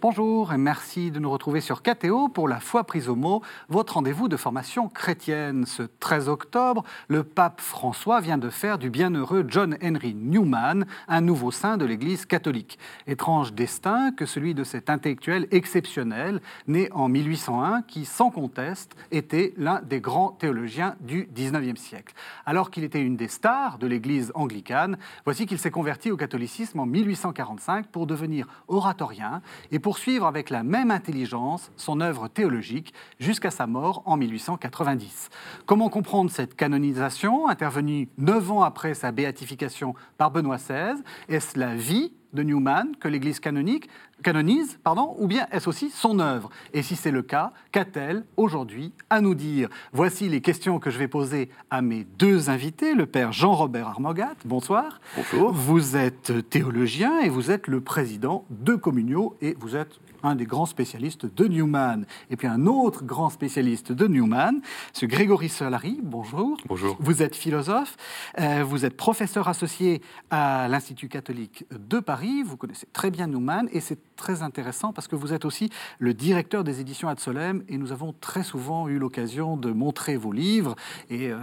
Bonjour et merci de nous retrouver sur KTO pour la foi prise au mot, votre rendez-vous de formation chrétienne. Ce 13 octobre, le pape François vient de faire du bienheureux John Henry Newman un nouveau saint de l'Église catholique. Étrange destin que celui de cet intellectuel exceptionnel, né en 1801, qui sans conteste était l'un des grands théologiens du 19e siècle. Alors qu'il était une des stars de l'Église anglicane, voici qu'il s'est converti au catholicisme en 1845 pour devenir oratorien et pour poursuivre avec la même intelligence son œuvre théologique jusqu'à sa mort en 1890. Comment comprendre cette canonisation intervenue neuf ans après sa béatification par Benoît XVI Est-ce la vie de Newman que l'Église canonique canonise, pardon, ou bien est-ce aussi son œuvre? Et si c'est le cas, qu'a-t-elle aujourd'hui à nous dire? Voici les questions que je vais poser à mes deux invités, le père Jean-Robert Armogat. Bonsoir. Bonjour. Vous êtes théologien et vous êtes le président de Communio et vous êtes un des grands spécialistes de Newman. Et puis un autre grand spécialiste de Newman, ce Grégory Solari. Bonjour. Bonjour. Vous êtes philosophe, euh, vous êtes professeur associé à l'Institut catholique de Paris, vous connaissez très bien Newman et c'est très intéressant parce que vous êtes aussi le directeur des éditions Ad Solem et nous avons très souvent eu l'occasion de montrer vos livres et euh,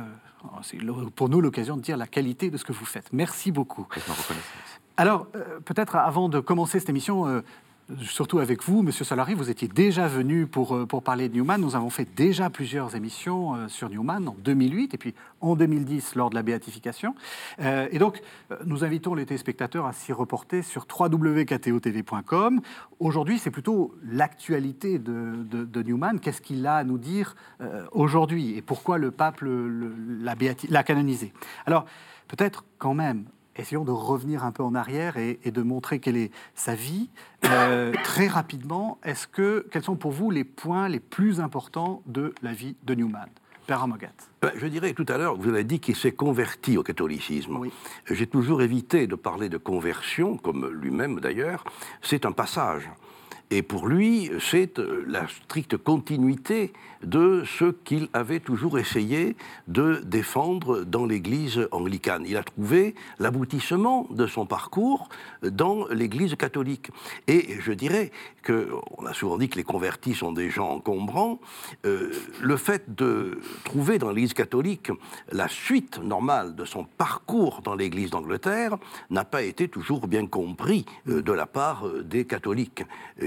c'est pour nous l'occasion de dire la qualité de ce que vous faites. Merci beaucoup. Alors, euh, peut-être avant de commencer cette émission, euh, surtout avec vous, Monsieur Solari, vous étiez déjà venu pour, euh, pour parler de Newman. Nous avons fait déjà plusieurs émissions euh, sur Newman en 2008 et puis en 2010 lors de la béatification. Euh, et donc, nous invitons les téléspectateurs à s'y reporter sur www.ktotv.com. Aujourd'hui, c'est plutôt l'actualité de, de, Newman. Qu'est-ce qu'il a à nous dire aujourd'hui et pourquoi le pape l'a canonisé? Alors, peut-être quand même essayons de revenir un peu en arrière et, de montrer quelle est sa vie. Euh, très rapidement, est-ce que, quels sont pour vous les points les plus importants de la vie de Newman? Père Amogat. Ben, je dirais tout à l'heure, vous avez dit qu'il s'est converti au catholicisme. J'ai toujours évité de parler de conversion, comme lui-même d'ailleurs. C'est un passage. Et pour lui, c'est euh, la stricte continuité de ce qu'il avait toujours essayé de défendre dans l'Église anglicane. Il a trouvé l'aboutissement de son parcours dans l'Église catholique. Et je dirais que, on a souvent dit que les convertis sont des gens encombrants, euh, le fait de trouver dans l'Église catholique la suite normale de son parcours dans l'Église d'Angleterre n'a pas été toujours bien compris euh, de la part des catholiques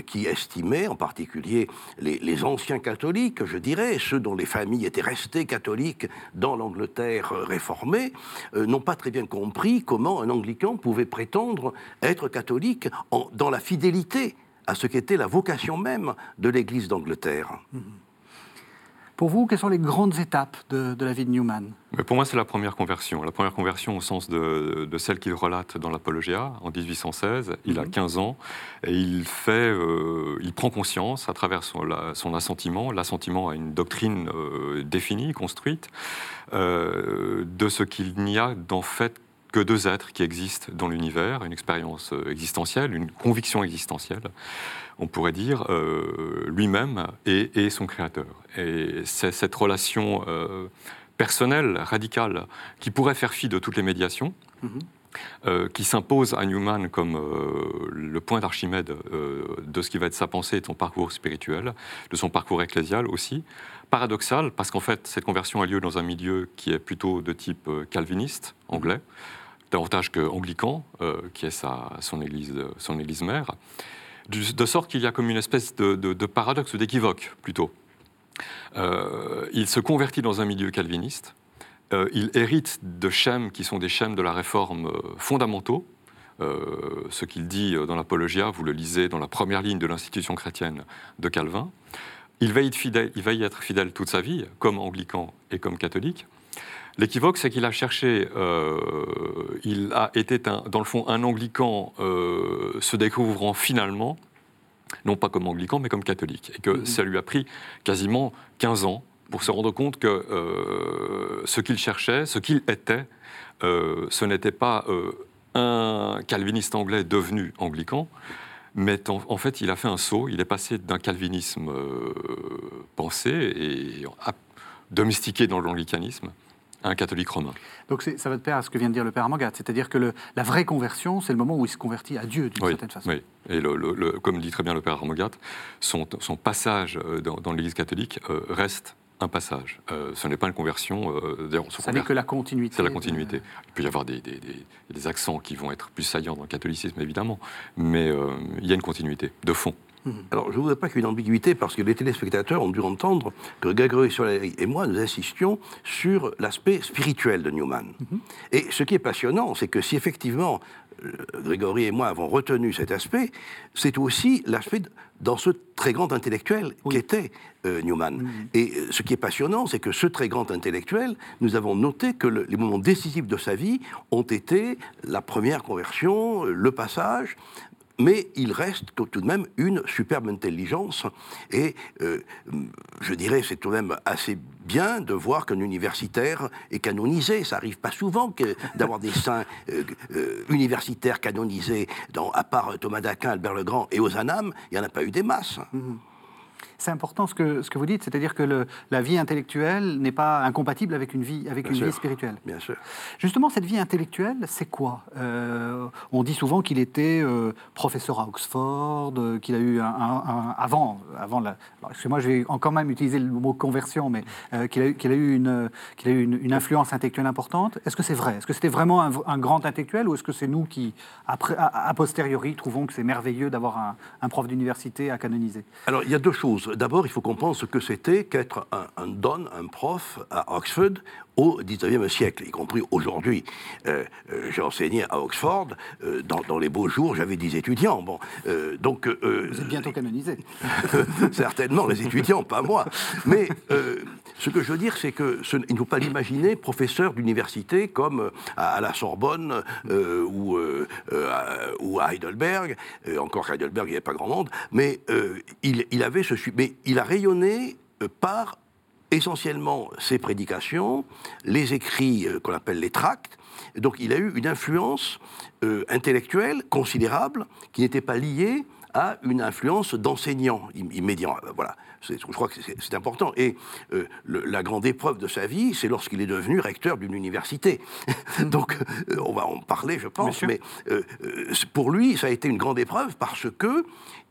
qui estimaient, en particulier les, anciens catholiques, je dirais, ceux dont les familles étaient restées catholiques dans l'Angleterre réformée, euh, n'ont pas très bien compris comment un anglican pouvait prétendre être catholique dans la fidélité à ce qu'était la vocation même de l'Église d'Angleterre. Mm-hmm. Pour vous, quelles sont les grandes étapes de, la vie de Newman Pour moi, c'est la première conversion. La première conversion au sens de, celle qu'il relate dans l'Apologia en 1816. Il a 15 mhm. ans et il, fait, euh, il prend conscience à travers son, assentiment, l'assentiment à une doctrine euh, définie, construite, euh, de ce qu'il n'y a d'en fait que deux êtres qui existent dans l'univers, une expérience existentielle, une conviction existentielle on pourrait dire, euh, lui-même et, son créateur. Et c'est cette relation euh, personnelle, radicale, qui pourrait faire fi de toutes les médiations, euh, qui s'impose à Newman comme le point d'Archimède de ce qui va être sa pensée et de son parcours spirituel, de son parcours ecclésial aussi. Paradoxal, parce qu'en fait, cette conversion a lieu dans un milieu qui est plutôt de type calviniste, anglais, davantage que anglican, qui est sa, son, église, son église mère de sorte qu'il y a comme une espèce de, paradoxe ou d'équivoque plutôt. Euh, il se convertit dans un milieu calviniste, euh, il hérite de schèmes qui sont des schèmes de la réforme euh, fondamentaux. ce qu'il dit dans l'Apologia, vous le lisez dans la première ligne de l'institution chrétienne de Calvin. Il va, fidèle, il va y être fidèle toute sa vie, comme anglican et comme catholique. L'équivoque, c'est qu'il a cherché, euh, il a été dans le fond un anglican euh, se découvrant finalement, non pas comme anglican, mais comme catholique. Et que mhm. ça lui a pris quasiment 15 ans pour se rendre compte que euh, ce qu'il cherchait, ce qu'il était, ce n'était pas un calviniste anglais devenu anglican, mais en, fait, il a fait un saut, il est passé d'un calvinisme pensé et domestiqué dans l'anglicanisme Un catholique romain. Donc ça va de pair à ce que vient de dire le père Amogat, c'est-à-dire que la vraie conversion, c'est le moment où il se convertit à Dieu d'une certaine façon. Oui, et comme dit très bien le père Amogat, son, passage euh, dans, l'Église catholique euh, reste un passage. Euh, ce n'est pas une conversion. Euh, ça n'est que la continuité. C'est la continuité. Il peut y avoir des, accents qui vont être plus saillants dans le catholicisme, évidemment, mais il y a une continuité, de fond. Mhm. Alors, je ne voudrais pas qu'il y ait une ambiguïté, parce que les téléspectateurs ont dû entendre que Grégory Soleil et moi, nous insistions sur l'aspect spirituel de Newman. Mhm. Et ce qui est passionnant, c'est que si effectivement euh, Grégory et moi avons retenu cet aspect, c'est aussi l'aspect dans ce très grand intellectuel qu'était euh, Newman. Mhm. Et euh, ce qui est passionnant, c'est que ce très grand intellectuel, nous avons noté que les moments décisifs de sa vie ont été la première conversion, le passage, mais il reste tout de même une superbe intelligence. Et euh, je dirais, c'est tout de même assez bien de voir qu'un universitaire est canonisé. Ça n'arrive pas souvent d'avoir des saints euh, euh, universitaires canonisés, à part Thomas d'Aquin, Albert le Grand et Ozanam, il n'y en a pas eu des masses. Mmh c'est important ce que, ce que vous dites, c'est-à-dire que le, la vie intellectuelle n'est pas incompatible avec une vie, avec une vie spirituelle. Bien sûr. Justement, cette vie intellectuelle, c'est quoi? Euh, On dit souvent qu'il était euh, professeur à Oxford, euh, qu'il a eu un, avant, avant la. moi, je vais quand même utiliser le mot conversion, mais qu'il a, eu une, qu'il a eu une, influence intellectuelle importante. Est-ce que c'est vrai? Est-ce que c'était vraiment un, grand intellectuel, ou est-ce que c'est nous qui, après, a, posteriori, trouvons que c'est merveilleux d'avoir un, un prof d'université à canoniser? Alors, il y a deux choses. D'abord, il faut comprendre ce que c'était qu'être un, don, un prof à Oxford au XIXe siècle, y compris aujourd'hui. Euh, euh, j'ai enseigné à Oxford, euh, dans, les beaux jours, j'avais des étudiants. Bon, donc, Vous êtes bientôt canonisé. certainement, les étudiants, pas moi. Mais ce que je veux dire, c'est qu'il ne faut pas l'imaginer professeur d'université comme à, la Sorbonne ou, ou, à Heidelberg. encore à Heidelberg, il n'y avait pas grand monde. Mais il, il, avait ce... Mais il a rayonné par essentiellement ses prédications, les écrits euh, qu'on appelle les tracts. Donc il a eu une influence euh, intellectuelle considérable qui n'était pas liée à une influence d'enseignant immédiat. Euh, voilà, je crois que c'est important. Et la grande épreuve de sa vie, c'est lorsqu'il est devenu recteur d'une université. Donc, on va en parler, je pense. Mais pour lui, ça a été une grande épreuve parce que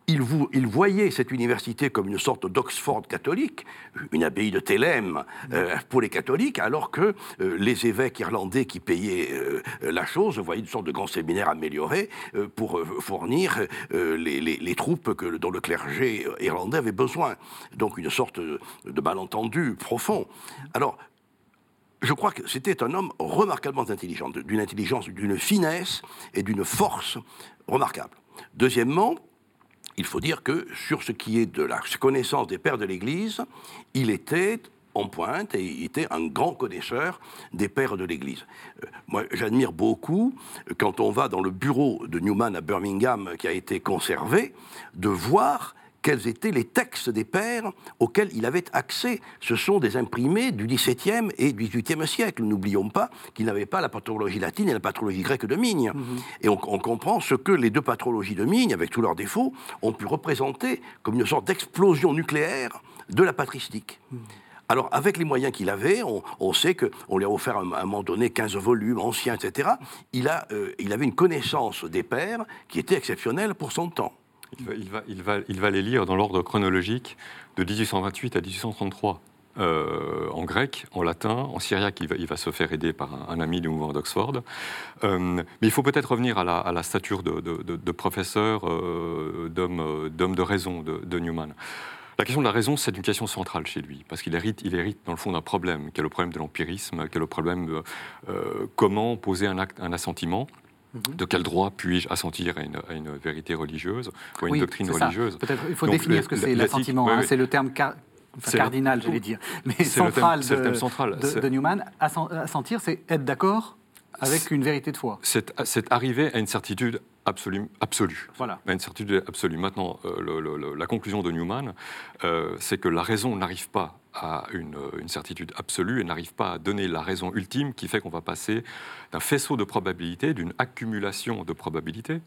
il, voyait cette université comme une sorte d'Oxford catholique, une abbaye de Thélème euh, pour les catholiques, alors que euh, les évêques irlandais qui payaient euh, la chose voyaient une sorte de grand séminaire amélioré pour fournir les, troupes dont le clergé irlandais avait besoin. Donc une sorte de malentendu profond. Alors, je crois que c'était un homme remarquablement intelligent, d'une intelligence, d'une finesse et d'une force remarquable. Deuxièmement, il faut dire que sur ce qui est de la connaissance des pères de l'Église, il était en pointe et il était un grand connaisseur des pères de l'Église. Euh, moi, j'admire beaucoup, quand on va dans le bureau de Newman à Birmingham, qui a été conservé, de voir quels étaient les textes des pères auxquels il avait accès. Ce sont des imprimés du XVIIe et XVIIIe siècle. N'oublions pas qu'il n'avait pas la patrologie latine et la patrologie grecque de Migne. Mhm. Et on, comprend ce que les deux patrologies de Migne, avec tous leurs défauts, ont pu représenter comme une sorte d'explosion nucléaire de la patristique. Mhm. Alors, avec les moyens qu'il avait, on, sait qu'on lui a offert à un, moment donné 15 volumes anciens, etc. Il, a, euh, il avait une connaissance des pères qui était exceptionnelle pour son temps. Il va, les lire dans l'ordre chronologique de 1828 à 1833. Euh, en grec, en latin, en syriaque, il va, se faire aider par un, ami du mouvement d'Oxford. Euh, mais il faut peut-être revenir à la, stature de, professeur, euh, d'homme de raison de, Newman. La question de la raison, c'est une question centrale chez lui, parce qu'il hérite, dans le fond d'un problème, qui est le problème de l'empirisme, qui est le problème de comment poser un assentiment de quel droit puis-je assentir à une, vérité religieuse ou à une doctrine religieuse il faut définir ce que c'est l'assentiment. Hein, c'est le terme cardinal, j'allais dire, mais central, de, le thème central de, Newman. Assentir, c'est être d'accord avec une vérité de foi. C'est arriver à une certitude absolue. absolue. Voilà. À une certitude absolue. Maintenant, euh, la conclusion de Newman, euh, c'est que la raison n'arrive pas à une, certitude absolue et n'arrive pas à donner la raison ultime qui fait qu'on va passer d'un faisceau de probabilités, d'une accumulation de probabilités,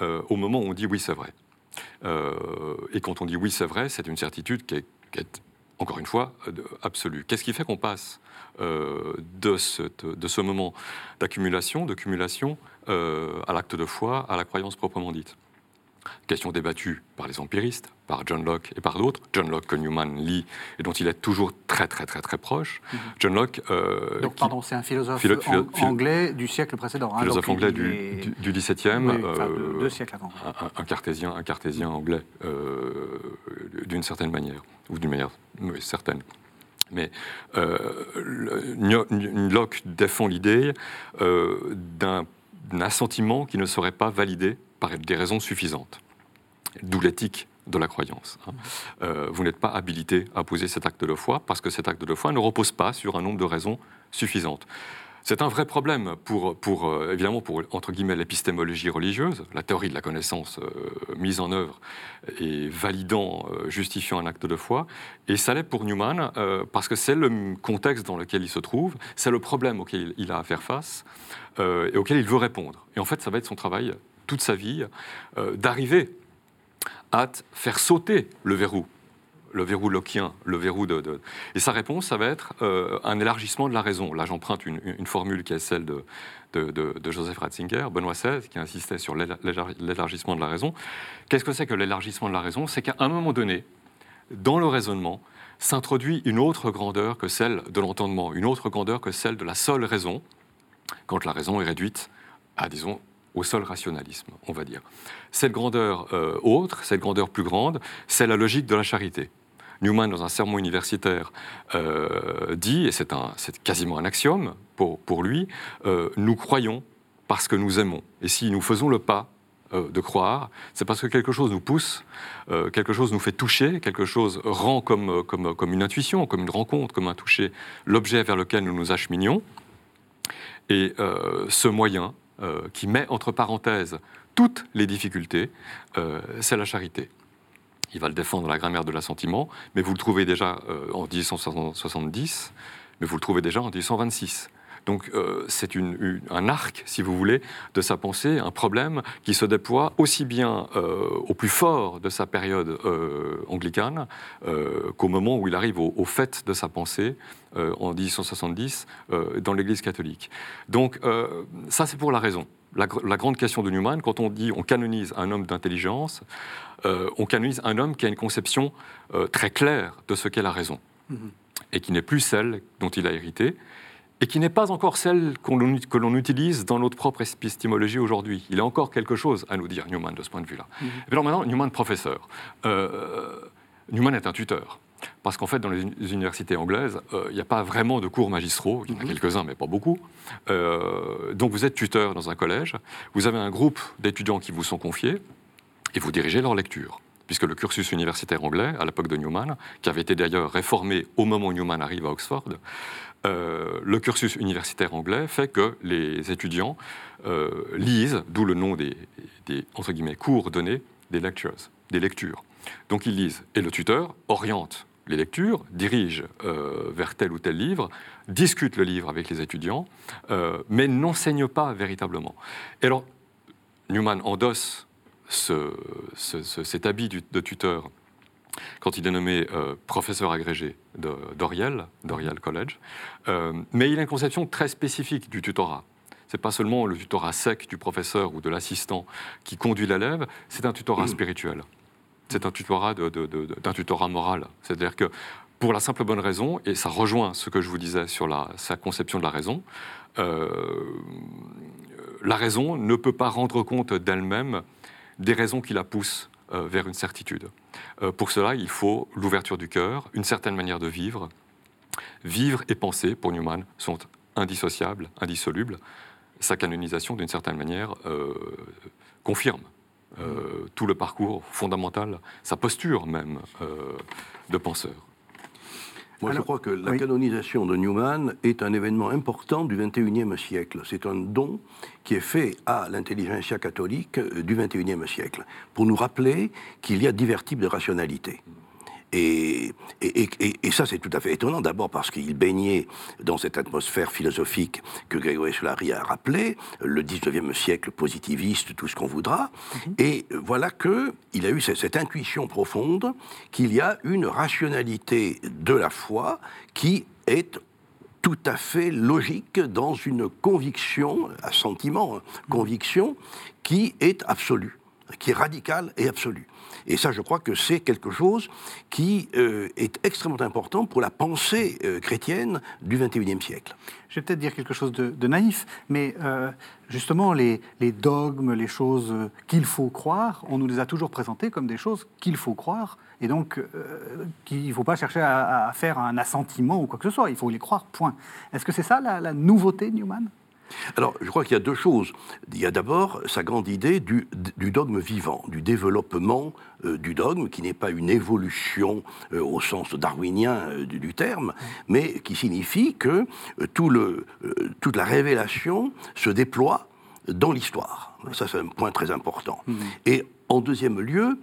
euh, au moment où on dit oui, c'est vrai. et quand on dit oui, c'est vrai, c'est une certitude qui est, encore une fois, absolue. Qu'est-ce qui fait qu'on passe de, ce moment d'accumulation, de cumulation, à l'acte de foi, à la croyance proprement dite? Question débattue par les empiristes, par John Locke et par d'autres. John Locke que Newman lit et dont il est toujours très très très très proche. Mhm. John Locke. Euh, donc pardon, c'est un philosophe anglais du siècle précédent. Hein, philosophe anglais du, du, XVIIe. Euh, deux, siècles avant. Un, cartésien, un cartésien anglais euh, d'une certaine manière ou d'une manière certaine. Mais Locke défend l'idée d'un assentiment qui ne serait pas validé par des raisons suffisantes. D'où l'éthique de la croyance. Hein. Euh, vous n'êtes pas habilité à poser cet acte de foi parce que cet acte de foi ne repose pas sur un nombre de raisons suffisantes. C'est un vrai problème pour, euh, évidemment, pour, entre guillemets, l'épistémologie religieuse, la théorie de la connaissance euh, mise en œuvre et validant, justifiant un acte de foi. Et ça l'est pour Newman parce que c'est le contexte dans lequel il se trouve, c'est le problème auquel il a à faire face et auquel il veut répondre. Et en fait, ça va être son travail toute sa vie, euh, d'arriver à faire sauter le verrou, le verrou lockien, le verrou de... Et sa réponse, ça va être euh, un élargissement de la raison. Là, j'emprunte une, formule qui est celle de, de, Joseph Ratzinger, Benoît XVI, qui insistait sur l'élargissement de la raison. Qu'est-ce que c'est que l'élargissement de la raison? C'est qu'à un moment donné, dans le raisonnement, s'introduit une autre grandeur que celle de l'entendement, une autre grandeur que celle de la seule raison, quand la raison est réduite à, disons, au seul rationalisme, on va dire. Cette grandeur euh, autre, cette grandeur plus grande, c'est la logique de la charité. Newman, dans un sermon universitaire, euh, dit, et c'est quasiment un axiome pour, pour lui, euh, nous croyons parce que nous aimons. Et si nous faisons le pas de croire, c'est parce que quelque chose nous pousse, quelque chose nous fait toucher, quelque chose rend comme, comme, comme une intuition, comme une rencontre, comme un toucher, l'objet vers lequel nous nous acheminions. Et ce moyen, euh, qui met entre parenthèses toutes les difficultés, euh, c'est la charité. Il va le défendre dans la grammaire de l'assentiment, mais vous le trouvez déjà euh, en 1870, mais vous le trouvez déjà en 1826. Donc c'est un arc, si vous voulez, de sa pensée, un problème qui se déploie aussi bien au plus fort de sa période anglicane qu'au moment où il arrive au, au, fait de sa pensée en 1870 dans l'Église catholique. Donc ça c'est pour la raison. La, grande question de Newman, quand on dit on canonise un homme d'intelligence, on canonise un homme qui a une conception très claire de ce qu'est la raison, mm-hmm. et qui n'est plus celle dont il a hérité, et qui n'est pas encore celle que l'on utilise dans notre propre épistémologie aujourd'hui. Il a encore quelque chose à nous dire, Newman, de ce point de vue-là. Et alors maintenant, Newman, professeur. Euh, Newman est un tuteur. Parce qu'en fait, dans les universités anglaises, euh, il n'y a pas vraiment de cours magistraux, il y en a mm-hmm. quelques-uns, mais pas beaucoup. Euh, donc vous êtes tuteur dans un collège, vous avez un groupe d'étudiants qui vous sont confiés, et vous dirigez leur lecture puisque le cursus universitaire anglais, à l'époque de Newman, qui avait été d'ailleurs réformé au moment où Newman arrive à Oxford, euh, le cursus universitaire anglais fait que les étudiants euh, lisent, d'où le nom des, entre guillemets, cours donnés, des lectures, des lectures. Donc ils lisent. Et le tuteur oriente les lectures, dirige euh, vers tel ou tel livre, discute le livre avec les étudiants, mais n'enseigne pas véritablement. Et alors, Newman endosse cet habit de tuteur quand il est nommé euh, professeur agrégé d'Oriel, d'Oriel College. Euh, mais il a une conception très spécifique du tutorat. Ce n'est pas seulement le tutorat sec du professeur ou de l'assistant qui conduit l'élève, c'est un tutorat mmh. spirituel. C'est un tutorat d'un tutorat moral. C'est-à-dire que pour la simple bonne raison, et ça rejoint ce que je vous disais sur la, sa conception de la raison, euh, la raison ne peut pas rendre compte d'elle-même des raisons qui la poussent vers une certitude. Euh, pour cela, il faut l'ouverture du cœur, une certaine manière de vivre. Vivre et penser, pour Newman, sont indissociables, indissolubles. Sa canonisation, d'une certaine manière, euh, confirme euh, tout le parcours fondamental, sa posture même de penseur. Moi, je crois que la canonisation de Newman est un événement important du XXIe siècle. C'est un don qui est fait à l'intelligentsia catholique euh, du XXIe siècle, pour nous rappeler qu'il y a divers types de rationalité. Et, et, ça, c'est tout à fait étonnant, d'abord parce qu'il baignait dans cette atmosphère philosophique que Grégory Solari a rappelé, le 19e siècle positiviste, tout ce qu'on voudra. Mhm. Et voilà qu'il a eu cette, intuition profonde qu'il y a une rationalité de la foi qui est tout à fait logique dans une conviction, un sentiment, conviction, qui est absolue, qui est radicale et absolue. Et ça, je crois que c'est quelque chose qui euh, est extrêmement important pour la pensée euh, chrétienne du XXIe siècle. Je vais peut-être dire quelque chose de, naïf, mais euh, justement, les, dogmes, les choses qu'il faut croire, on nous les a toujours présentées comme des choses qu'il faut croire, et donc qu'il ne faut pas chercher à, faire un assentiment ou quoi que ce soit, il faut les croire, point. Est-ce que c'est ça la, la nouveauté, Newman? Alors, je crois qu'il y a deux choses. Il y a d'abord sa grande idée du, dogme vivant, du développement euh, du dogme, qui n'est pas une évolution euh, au sens darwinien euh, du, terme, mais qui signifie que tout le, toute la révélation se déploie dans l'histoire. Ça, c'est un point très important. Mmh. Et en deuxième lieu,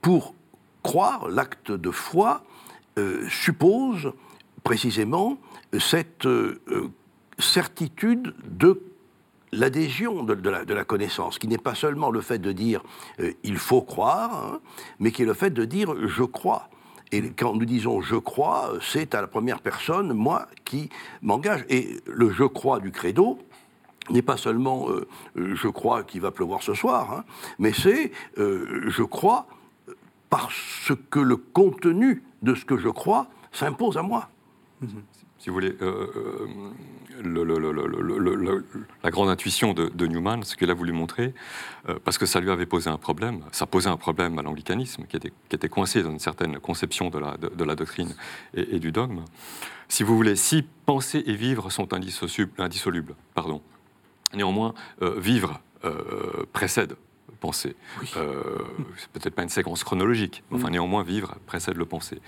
pour croire, l'acte de foi suppose précisément cette certitude de l'adhésion de, la, connaissance, qui n'est pas seulement le fait de dire euh, il faut croire, hein, mais qui est le fait de dire je crois. Et quand nous disons je crois, c'est à la première personne, moi, qui m'engage. Et le je crois du credo, n'est pas seulement euh, je crois qu'il va pleuvoir ce soir, hein, mais c'est euh, je crois parce que le contenu de ce que je crois s'impose à moi. Mm-hmm si vous voulez, euh, euh, la grande intuition de, Newman, ce qu'il a voulu montrer, euh, parce que ça lui avait posé un problème, ça posait un problème à l'anglicanisme, qui était, coincé dans une certaine conception de la, doctrine et, du dogme. Si vous voulez, si penser et vivre sont indissolubles, pardon, néanmoins, vivre précède penser. Euh, c'est peut-être pas une séquence chronologique, mais enfin mm. néanmoins vivre précède le penser.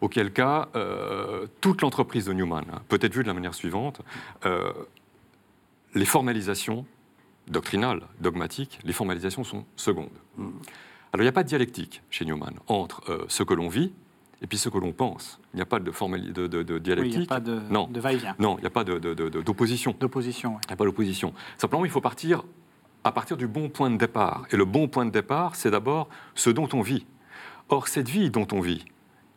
Auquel cas, euh, toute l'entreprise de Newman hein, peut être vue de la manière suivante euh, les formalisations doctrinales, dogmatiques, les formalisations sont secondes. Mm. Alors il n'y a pas de dialectique chez Newman entre ce que l'on vit et puis ce que l'on pense. Il n'y a pas de, de, de, de dialectique. il n'y a pas de, non. va-et-vient. Non, il n'y a pas d'opposition. D'opposition, Il n'y a pas d'opposition. Simplement, il faut partir à partir du bon point de départ. Et le bon point de départ, c'est d'abord ce dont on vit. Or, cette vie dont on vit,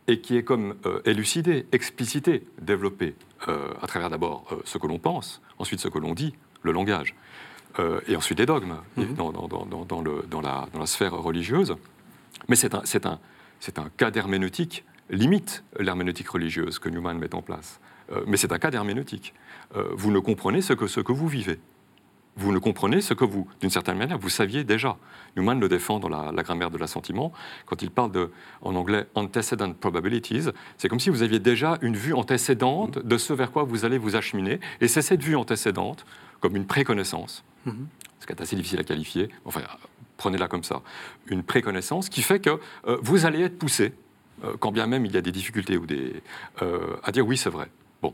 et qui est comme euh, élucidée, explicitée, développée euh, à travers d'abord euh, ce que l'on pense, ensuite ce que l'on dit, le langage, et ensuite les dogmes mhm. dans, dans, le, dans, la, dans, la, sphère religieuse. Mais c'est un, un, un, cas d'herméneutique, limite l'herméneutique religieuse que Newman met en place. mais c'est un cas d'herméneutique. vous ne comprenez ce que, ce que vous vivez vous ne comprenez ce que vous, d'une certaine manière, vous saviez déjà. Newman le défend dans la, grammaire de l'assentiment, quand il parle de, en anglais, antecedent probabilities. C'est comme si vous aviez déjà une vue antécédente de ce vers quoi vous allez vous acheminer. Et c'est cette vue antécédente, comme une préconnaissance, mhm. ce qui est assez difficile à qualifier, enfin, prenez-la comme ça, une préconnaissance qui fait que euh, vous allez être poussé, euh, quand bien même il y a des difficultés ou des, euh, à dire oui, c'est vrai. Bon.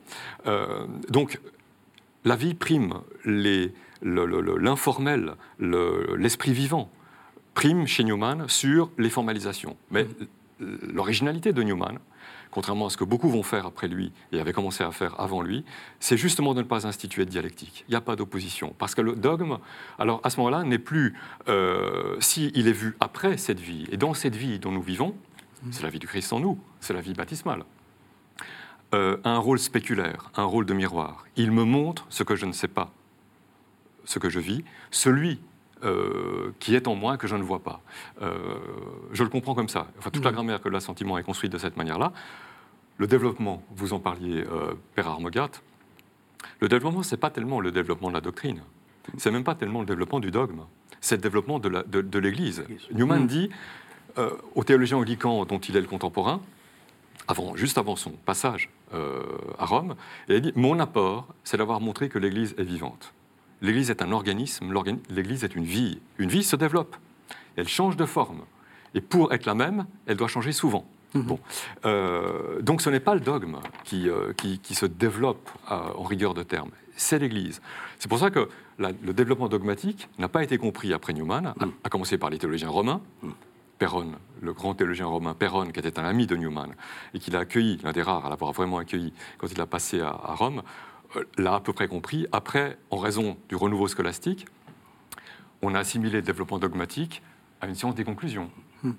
donc, la vie prime les l'informel, l'esprit vivant, prime chez Newman sur les formalisations. Mais l'originalité de Newman, contrairement à ce que beaucoup vont faire après lui et avaient commencé à faire avant lui, c'est justement de ne pas instituer de dialectique. Il n'y a pas d'opposition. Parce que le dogme, alors à ce moment-là, n'est plus, euh, s'il est vu après cette vie, et dans cette vie dont nous vivons, c'est la vie du Christ en nous, c'est la vie baptismale, euh, un rôle spéculaire, un rôle de miroir. Il me montre ce que je ne sais pas ce que je vis, celui euh, qui est en moi que je ne vois pas. Euh, je le comprends comme ça. Enfin, toute la mm. grammaire que l'assentiment est construite de cette manière-là. Le développement, vous en parliez, euh, Père Armogat, le développement, ce n'est pas tellement le développement de la doctrine, c'est même pas tellement le développement du dogme, c'est le développement de l'Église. Newman mm. dit euh, au théologien anglican dont il est le contemporain, avant, juste avant son passage à Rome, il dit Mon apport, c'est d'avoir montré que l'Église est vivante. L'Église est un organisme, l'Église est une vie. Une vie se développe, elle change de forme. Et pour être la même, elle doit changer souvent. Mhm. Bon. Euh, donc ce n'est pas le dogme qui, euh, qui, se développe euh, en rigueur de terme, c'est l'Église. C'est pour ça que le développement dogmatique n'a pas été compris après Newman, à, mhm. commencer par les théologiens romains, mhm. Perron, le grand théologien romain Perron, qui était un ami de Newman, et qu'il a accueilli, l'un des rares à l'avoir vraiment accueilli quand il a passé à, Rome, l'a à peu près compris. Après, en raison du renouveau scolastique, on a assimilé le développement dogmatique à une science des conclusions. Hmm.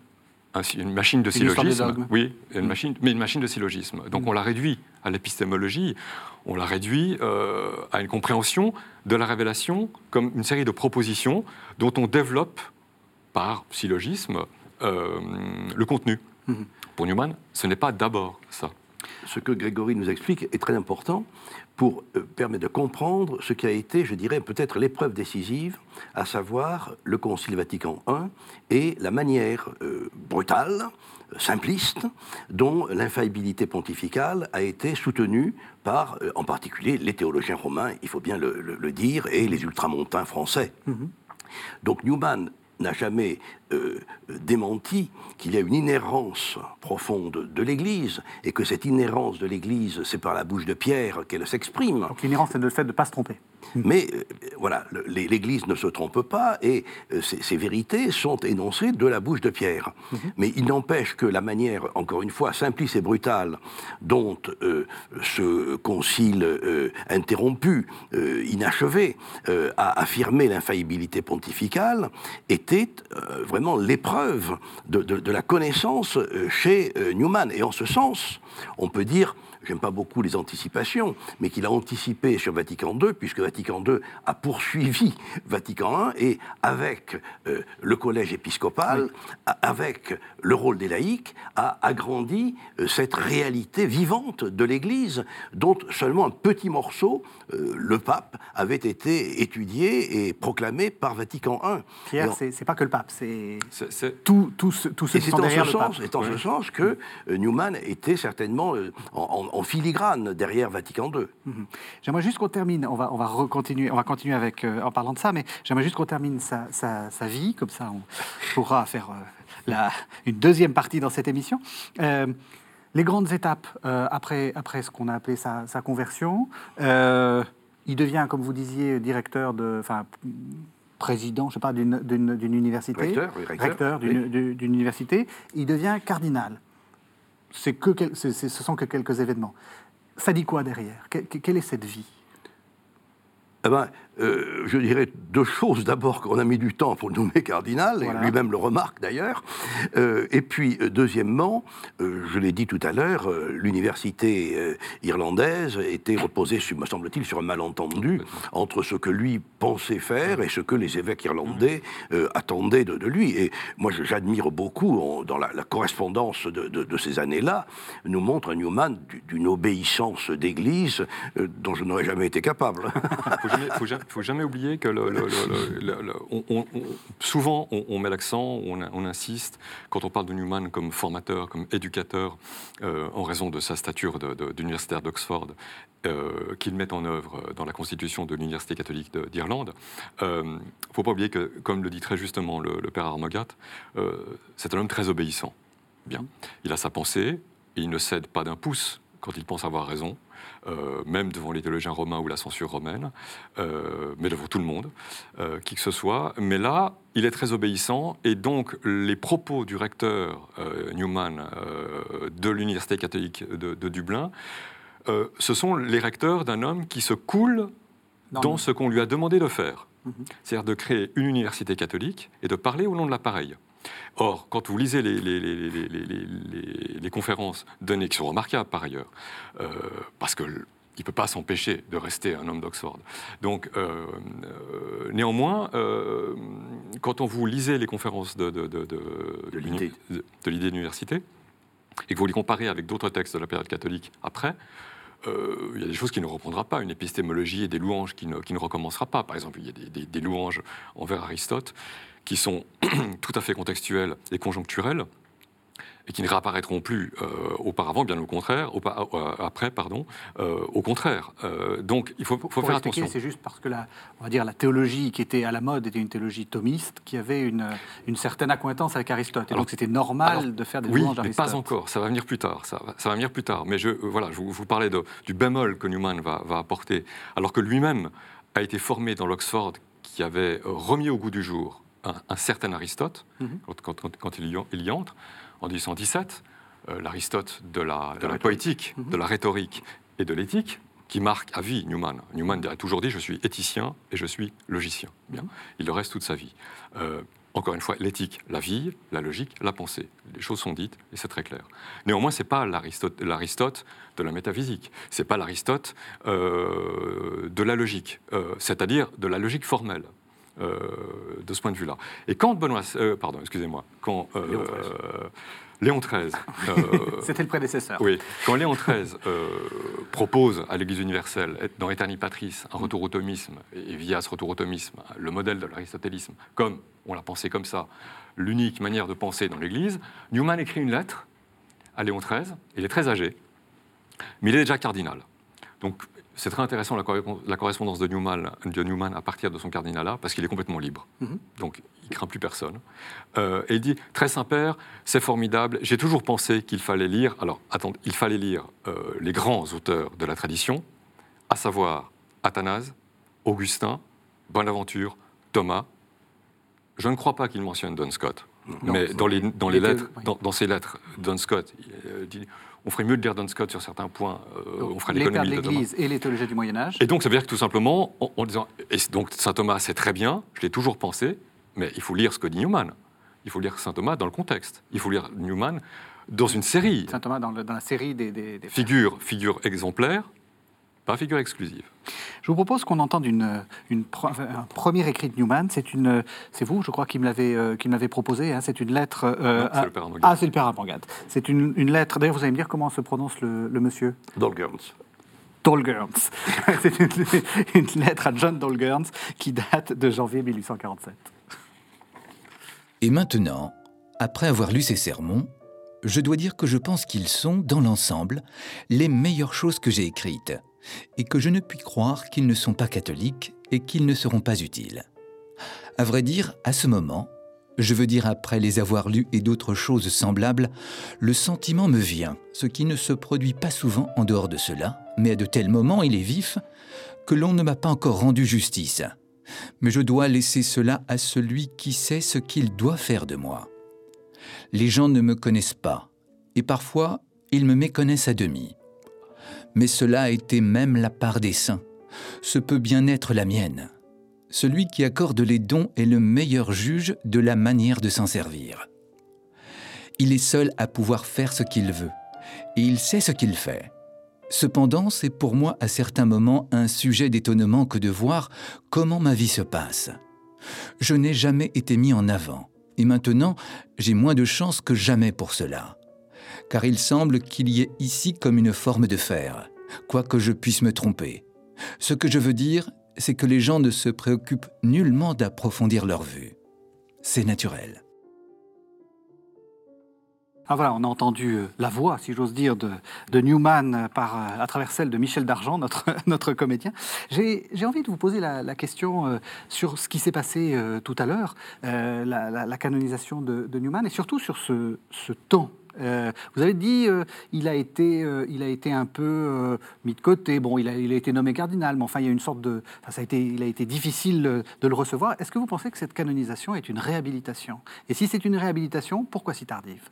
Une machine de syllogisme. Oui, une hmm. machine, mais une machine de syllogisme. Donc hmm. on l'a réduit à l'épistémologie, on l'a réduit euh, à une compréhension de la révélation comme une série de propositions dont on développe par syllogisme euh, le contenu. Pour Newman, ce n'est pas d'abord ça. Ce que Grégory nous explique est très important pour euh, permettre de comprendre ce qui a été, je dirais, peut-être l'épreuve décisive, à savoir le Concile Vatican I et la manière euh, brutale, simpliste, dont l'infaillibilité pontificale a été soutenue par, en particulier, les théologiens romains, il faut bien le, dire, et les ultramontains français. Mhm. Donc Newman n'a jamais euh, démenti qu'il y a une inhérence profonde de l'Église et que cette inhérence de l'Église, c'est par la bouche de Pierre qu'elle s'exprime. Donc l'inhérence, c'est le fait de ne pas se tromper. Mais euh, voilà, l'Église ne se trompe pas et euh, ces, vérités sont énoncées de la bouche de Pierre. Mhm. Mais il n'empêche que la manière, encore une fois, simpliste et brutale dont ce concile interrompu, inachevé, a affirmé l'infaillibilité pontificale était vraiment l'épreuve de, la connaissance euh, chez euh, Newman. Et en ce sens, on peut dire j'aime pas beaucoup les anticipations, mais qu'il a anticipé sur Vatican II, puisque Vatican II a poursuivi Vatican I, et avec euh, le collège épiscopal, avec le rôle des laïcs, a agrandi euh, cette réalité vivante de l'Église, dont seulement un petit morceau, euh, le pape, avait été étudié et proclamé par Vatican I. Pierre, c'est pas que le pape, c'est tout, tout, ce, tout ce qui sont derrière le pape. C'est en ce sens que Newman était certainement en en filigrane derrière Vatican II. Mhm. J'aimerais juste qu'on termine, on va, on va, continuer, on va continuer avec, euh, en parlant de ça, mais j'aimerais juste qu'on termine sa, sa, vie, comme ça on pourra faire euh, la, une deuxième partie dans cette émission. Euh, les grandes étapes après, après ce qu'on a appelé sa, sa conversion, il devient, comme vous disiez, directeur de, enfin, président, je sais pas, d'une université, recteur, recteur d'une université, il devient cardinal ce sont que quelques événements. Ça dit quoi derrière? Quelle est cette vie? Eh ben, euh, je dirais deux choses. D'abord, qu'on a mis du temps pour le nommer cardinal, et lui-même le remarque d'ailleurs. Euh, et puis, euh, deuxièmement, je l'ai dit tout à l'heure, l'université irlandaise était reposée, me semble-t-il, sur un malentendu entre ce que lui pensait faire et ce que les évêques irlandais attendaient de, lui. Et moi, j'admire beaucoup, dans la, correspondance de, ces années-là, nous montre un Newman d'une obéissance d'église dont je n'aurais jamais été capable. Il ne faut jamais oublier que souvent on, met l'accent, on, insiste, quand on parle de Newman comme formateur, comme éducateur, euh, en raison de sa stature d'universitaire d'Oxford, euh, qu'il met en œuvre dans la constitution de l'Université catholique d'Irlande. Il euh, ne faut pas oublier que, comme le dit très justement le, père Armogat, c'est un homme très obéissant. Bien. Il a sa pensée, il ne cède pas d'un pouce quand il pense avoir raison. Euh, même devant les théologiens romains ou la censure romaine, euh, mais devant tout le monde, euh, qui que ce soit. Mais là, il est très obéissant, et donc les propos du recteur Newman de l'Université catholique de, Dublin, ce sont les recteurs d'un homme qui se coule dans ce qu'on lui a demandé de faire. Mhm. C'est-à-dire de créer une université catholique et de parler au nom de l'appareil. Or, quand vous lisez les, les, conférences données, qui sont remarquables par ailleurs, euh, parce qu'il ne peut pas s'empêcher de rester un homme d'Oxford. Donc, euh, euh, néanmoins, quand on vous lisez les conférences de, de, de, de l'idée d'université, et que vous les comparez avec d'autres textes de la période catholique après, il y a des choses qu'il ne reprendra pas, une épistémologie et des louanges qu'il ne, ne, recommencera pas. Par exemple, il y a des, des louanges envers Aristote qui sont tout à fait contextuels et conjoncturels et qui ne réapparaîtront plus euh, auparavant, bien au contraire, euh, après, pardon, euh, au contraire. donc il faut, faut faire attention. C'est juste parce que la, on va dire la théologie qui était à la mode était une théologie thomiste qui avait une, une certaine acquaintance avec Aristote. Et donc c'était normal de faire des oui, mais pas encore. Ça va venir plus tard. Ça, ça va venir plus tard. Mais je, voilà, je vous, vous parlais de, du bémol que Newman va, va apporter, alors que lui-même a été formé dans l'Oxford qui avait remis au goût du jour un, certain Aristote, mhm. quand, il, y, entre, en 1817, euh, l'Aristote de la, de la poétique, mhm. de la rhétorique et de l'éthique, qui marque à vie Newman. Newman a toujours dit Je suis éthicien et je suis logicien. Bien. Il le reste toute sa vie. Euh, encore une fois, l'éthique, la vie, la logique, la pensée. Les choses sont dites et c'est très clair. Néanmoins, ce n'est pas l'Aristote de la métaphysique, ce n'est pas l'Aristote euh, de la logique, euh, c'est-à-dire de la logique formelle. De ce point de vue-là. Et quand Benoît, pardon, excusez-moi, quand Léon XIII. Euh, C'était le prédécesseur. Oui. Quand Léon XIII euh, propose à l'Église universelle, dans Eterni Patris, un retour au thomisme, et via ce retour au thomisme, le modèle de l'aristotélisme, comme on l'a pensé comme ça, l'unique manière de penser dans l'Église, Newman écrit une lettre à Léon XIII. Il est très âgé, mais il est déjà cardinal. Donc c'est très intéressant la, correspondance de Newman, de Newman, à partir de son cardinalat, parce qu'il est complètement libre. Mhm. Donc, il craint plus personne. Euh, et il dit Très Saint-Père, c'est formidable. J'ai toujours pensé qu'il fallait lire. Alors, attendez, il fallait lire euh, les grands auteurs de la tradition, à savoir Athanase, Augustin, Bonaventure, Thomas. Je ne crois pas qu'il mentionne Don Scott. mais dans, les, dans, les lettres, dans, ses lettres, Don Scott il dit on ferait mieux de lire Don Scott sur certains points. Euh, on ferait l'économie de l'Église et les théologies du Moyen Âge. Et donc ça veut dire que tout simplement, en, disant, et donc saint Thomas c'est très bien, je l'ai toujours pensé, mais il faut lire ce que dit Newman. Il faut lire saint Thomas dans le contexte. Il faut lire Newman dans une série. Saint Thomas dans, la série des, des, figures, figures exemplaires, pas figure exclusive. Je vous propose qu'on entende une, une, un premier écrit de Newman. C'est une, c'est vous, je crois, qui me l'avez, euh, qui m'avait proposé. Hein. C'est une lettre. Euh, c'est le père Ah, c'est le père C'est une, une, lettre. D'ailleurs, vous allez me dire comment se prononce le, le monsieur? Dolgerns. Dolgerns. c'est une, une, lettre à John Dolgerns qui date de janvier 1847. Et maintenant, après avoir lu ces sermons, je dois dire que je pense qu'ils sont, dans l'ensemble, les meilleures choses que j'ai écrites et que je ne puis croire qu'ils ne sont pas catholiques et qu'ils ne seront pas utiles. À vrai dire, à ce moment, je veux dire après les avoir lus et d'autres choses semblables, le sentiment me vient, ce qui ne se produit pas souvent en dehors de cela, mais à de tels moments il est vif, que l'on ne m'a pas encore rendu justice. Mais je dois laisser cela à celui qui sait ce qu'il doit faire de moi. Les gens ne me connaissent pas, et parfois ils me méconnaissent à demi mais cela a été même la part des saints. Ce peut bien être la mienne. Celui qui accorde les dons est le meilleur juge de la manière de s'en servir. Il est seul à pouvoir faire ce qu'il veut, et il sait ce qu'il fait. Cependant, c'est pour moi à certains moments un sujet d'étonnement que de voir comment ma vie se passe. Je n'ai jamais été mis en avant, et maintenant j'ai moins de chance que jamais pour cela car il semble qu'il y ait ici comme une forme de fer, quoique je puisse me tromper. Ce que je veux dire, c'est que les gens ne se préoccupent nullement d'approfondir leur vue. C'est naturel. Ah voilà, on a entendu euh, la voix, si j'ose dire, de, Newman par, euh, à travers celle de Michel Dargent, notre, notre comédien. J'ai envie de vous poser la, question euh, sur ce qui s'est passé tout à l'heure, la, canonisation de, Newman, et surtout sur ce temps euh, vous avez dit euh, il a été euh, il a été un peu mis de côté. Bon, il a, il a été nommé cardinal, mais enfin il y a une sorte de ça a été il a été difficile de le recevoir. Est-ce que vous pensez que cette canonisation est une réhabilitation? Et si c'est une réhabilitation, pourquoi si tardive?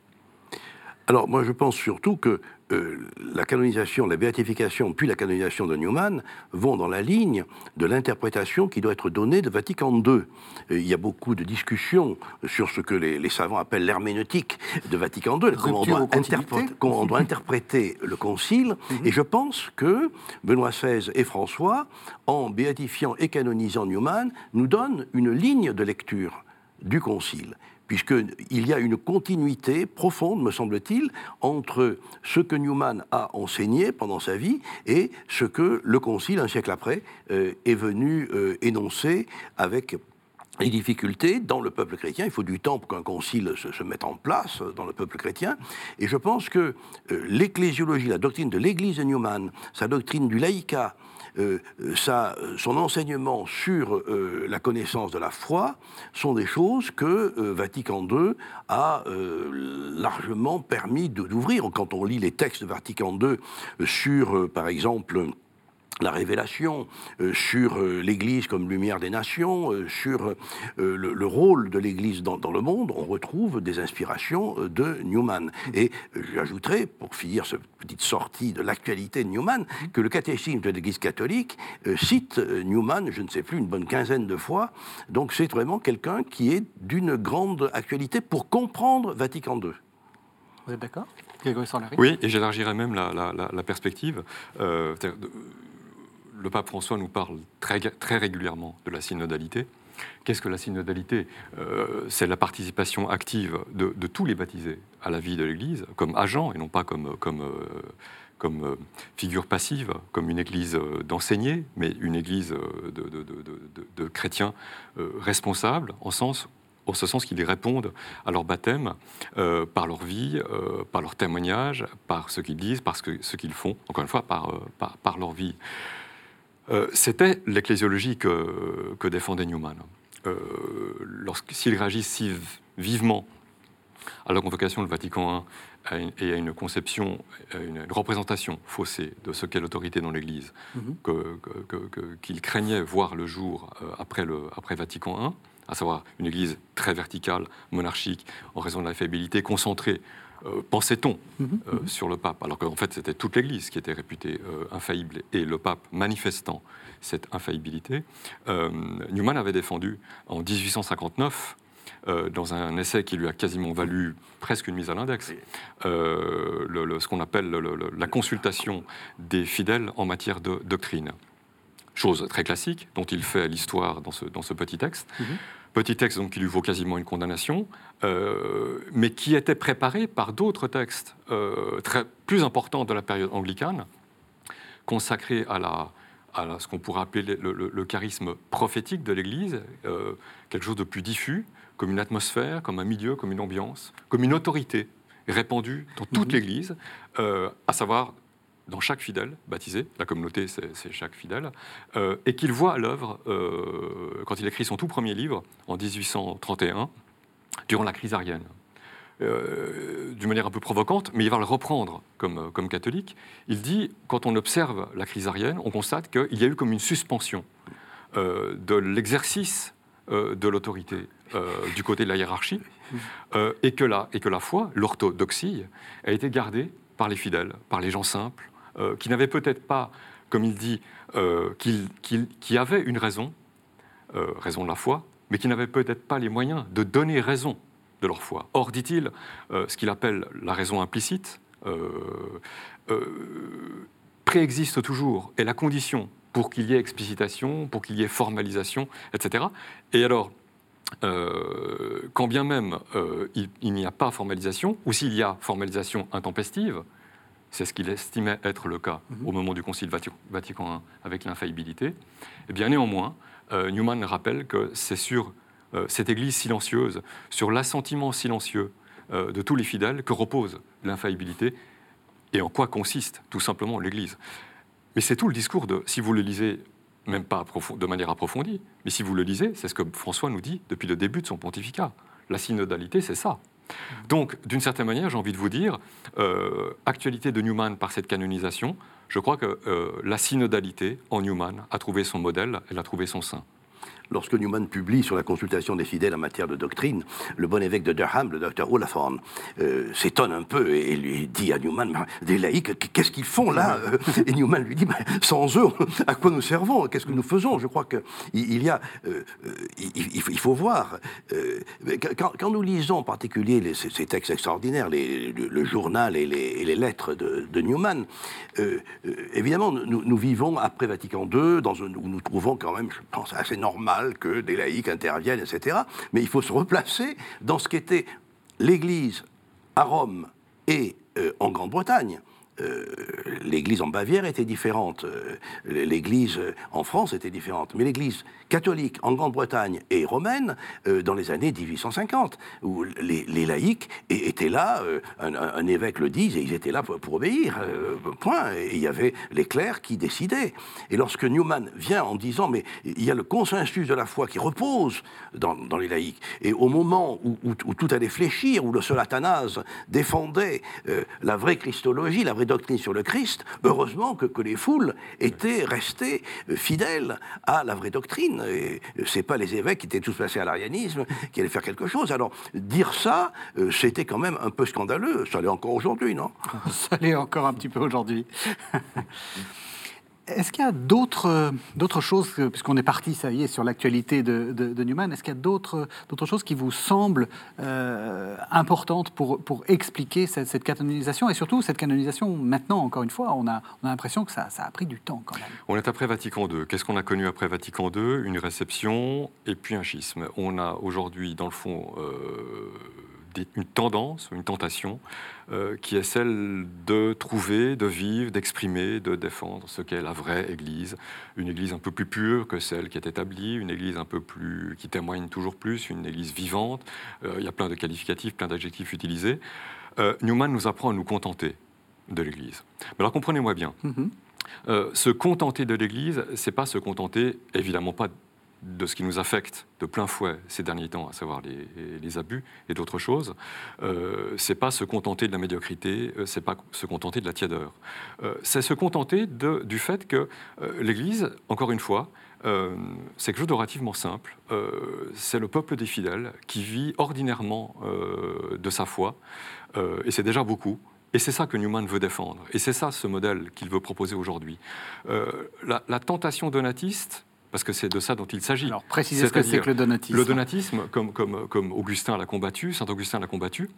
Alors moi je pense surtout que euh, la canonisation, la béatification, puis la canonisation de Newman vont dans la ligne de l'interprétation qui doit être donnée de Vatican II. il y a beaucoup de discussions sur ce que les, savants appellent l'herméneutique de Vatican II, comment on, doit interpréter le concile. Mhm. Et je pense que Benoît XVI et François, en béatifiant et canonisant Newman, nous donnent une ligne de lecture du concile puisqu'il y a une continuité profonde, me semble-t-il, entre ce que Newman a enseigné pendant sa vie et ce que le Concile, un siècle après, euh, est venu euh, énoncer avec les difficultés dans le peuple chrétien. Il faut du temps pour qu'un concile se, mette en place dans le peuple chrétien. Et je pense que euh, l'ecclésiologie, la doctrine de l'Église de Newman, sa doctrine du laïcat, euh, son enseignement sur euh, la connaissance de la foi sont des choses que euh, Vatican II a largement permis d'ouvrir. Quand on lit les textes de Vatican II sur, par exemple, la révélation, euh, sur euh, l'Église comme lumière des nations, euh, sur le, rôle de l'Église dans, le monde, on retrouve des inspirations de Newman. Et j'ajouterai, pour finir cette petite sortie de l'actualité de Newman, que le catéchisme de l'Église catholique cite Newman, je ne sais plus, une bonne quinzaine de fois. Donc c'est vraiment quelqu'un qui est d'une grande actualité pour comprendre Vatican II. Vous êtes d'accord? Oui, et j'élargirais même la, perspective le pape François nous parle très, régulièrement de la synodalité. Qu'est-ce que la synodalité? Euh, C'est la participation active de, tous les baptisés à la vie de l'Église, comme agents et non pas comme, comme, euh, euh, figure passive, comme une Église d'enseignés, mais une Église de, chrétiens responsables, en ce sens qu'ils répondent à leur baptême par leur vie, par leur témoignage, par ce qu'ils disent, par ce qu'ils font, encore une fois, par leur vie. Euh, c'était l'ecclésiologie que, défendait Newman. Euh, S'il réagit si vivement à la convocation du Vatican I et à une conception, une, représentation faussée de ce qu'est l'autorité dans l'Église, mm-hmm. qu'il craignait voir le jour euh, après, le, après Vatican I, à savoir une Église très verticale, monarchique, en raison de la faiblité, concentrée euh, pensait-on mhm, euh, mhm. sur le pape, alors qu'en fait c'était toute l'Église qui était réputée euh, infaillible, et le pape manifestant cette infaillibilité, Newman avait défendu en 1859 dans un essai qui lui a quasiment valu presque une mise à l'index, ce qu'on appelle la consultation des fidèles en matière de doctrine. Chose très classique, dont il fait l'histoire dans ce, dans ce petit texte. Mhm. Petit texte donc, qui lui vaut quasiment une condamnation, euh, mais qui était préparé par d'autres textes euh, très, plus importants de la période anglicane, consacrés à, la, à ce qu'on pourrait appeler le, charisme prophétique de l'Église, euh, quelque chose de plus diffus, comme une atmosphère, comme un milieu, comme une ambiance, comme une autorité répandue dans toute mhm. l'Église, à savoir dans chaque fidèle baptisé, la communauté c'est chaque fidèle, euh, et qu'il voit à l'œuvre, euh, quand il écrit son tout premier livre, en 1831, durant la crise arienne. Euh, d'une manière un peu provocante, mais il va le reprendre comme, comme catholique. Il dit, quand on observe la crise arienne, on constate qu'il y a eu comme une suspension de l'exercice de l'autorité du côté de la hiérarchie, et, que la, et que la foi, l'orthodoxie, a été gardée par les fidèles, par les gens simples, euh, qui n'avaient peut-être pas, comme il dit, euh, qui avaient une raison, euh, raison de la foi, mais qui n'avaient peut-être pas les moyens de donner raison de leur foi. Or, dit-il, ce qu'il appelle la raison implicite préexiste toujours, et la condition pour qu'il y ait explicitation, pour qu'il y ait formalisation, etc. Et alors, quand bien même il n'y a pas formalisation, ou s'il y a formalisation intempestive, c'est ce qu'il estimait être le cas mhm. au moment du Concile Vatican I avec l'infaillibilité. Eh bien néanmoins, euh, Newman rappelle que c'est sur euh, cette Église silencieuse, sur l'assentiment silencieux euh, de tous les fidèles que repose l'infaillibilité et en quoi consiste tout simplement l'Église. Mais c'est tout le discours de, si vous le lisez, même pas de manière approfondie, mais si vous le lisez, c'est ce que François nous dit depuis le début de son pontificat. La synodalité, c'est ça. Donc, d'une certaine manière, j'ai envie de vous dire, euh, actualité de Newman par cette canonisation, je crois que euh, la synodalité en Newman a trouvé son modèle, elle a trouvé son sein lorsque Newman publie sur la consultation des fidèles en matière de doctrine, le bon évêque de Durham, le docteur Olaforn, euh, s'étonne un peu et, lui dit à Newman Des laïcs, qu'est-ce qu'ils font là euh, Et Newman lui dit Sans eux, à quoi nous servons? Qu'est-ce que nous faisons? Je crois qu'il il y a. Euh, il, faut voir. Quand, nous lisons en particulier ces, textes extraordinaires, le, journal et les, lettres de, Newman, évidemment, nous, nous, vivons après Vatican II, dans un, où nous trouvons quand même, je pense, assez normal que des laïcs interviennent, etc. Mais il faut se replacer dans ce qu'était l'Église à Rome et euh, en Grande-Bretagne. Euh, l'Église en Bavière était différente, euh, l'Église en France était différente, mais l'Église catholique en Grande-Bretagne et romaine dans les années 1850, où les, laïcs étaient là, un, évêque le dit, et ils étaient là pour, obéir, point, et il y avait les clercs qui décidaient. Et lorsque Newman vient en disant, mais il y a le consensus de la foi qui repose dans, les laïcs, et au moment où, tout allait fléchir, où le seul Athanase défendait la vraie Christologie, la vraie doctrine sur le Christ, heureusement que, que les foules étaient restées fidèles à la vraie doctrine. Et c'est pas les évêques qui étaient tous passés à l'arianisme qui allaient faire quelque chose. Alors, dire ça, c'était quand même un peu scandaleux. Ça l'est encore aujourd'hui, non? Ça l'est encore un petit peu aujourd'hui. Est-ce qu'il y a d'autres, d'autres choses, puisqu'on est parti, ça y est, sur l'actualité de, de, Newman, est-ce qu'il y a d'autres, d'autres choses qui vous semblent euh, importantes pour, pour expliquer cette, canonisation Et surtout, cette canonisation, maintenant, encore une fois, on a, on a l'impression que ça, ça, a pris du temps quand même. On est après Vatican II. Qu'est-ce qu'on a connu après Vatican II Une réception et puis un schisme. On a aujourd'hui, dans le fond, euh, une tendance, une tentation, euh, qui est celle de trouver, de vivre, d'exprimer, de défendre ce qu'est la vraie Église, une Église un peu plus pure que celle qui est établie, une Église un peu plus qui témoigne toujours plus, une Église vivante. Euh, il y a plein de qualificatifs, plein d'adjectifs utilisés. Euh, Newman nous apprend à nous contenter de l'Église. Mais alors comprenez-moi bien. Mm-hmm. se contenter de l'Église, c'est pas se contenter, évidemment pas de ce qui nous affecte de plein fouet ces derniers temps, à savoir les, abus et d'autres choses, euh, c'est pas se contenter de la médiocrité, euh, c'est pas se contenter de la tièdeur. Euh, c'est se contenter du fait que l'Église, encore une fois, c'est quelque chose de relativement simple. c'est le peuple des fidèles qui vit ordinairement de sa foi, et c'est déjà beaucoup. Et c'est ça que Newman veut défendre. Et c'est ça ce modèle qu'il veut proposer aujourd'hui. La, la, tentation donatiste, parce que c'est de ça dont il s'agit. Alors précisez ce que c'est que le donatisme. Le donatisme, comme, comme, comme Augustin l'a combattu, Saint Augustin l'a combattu,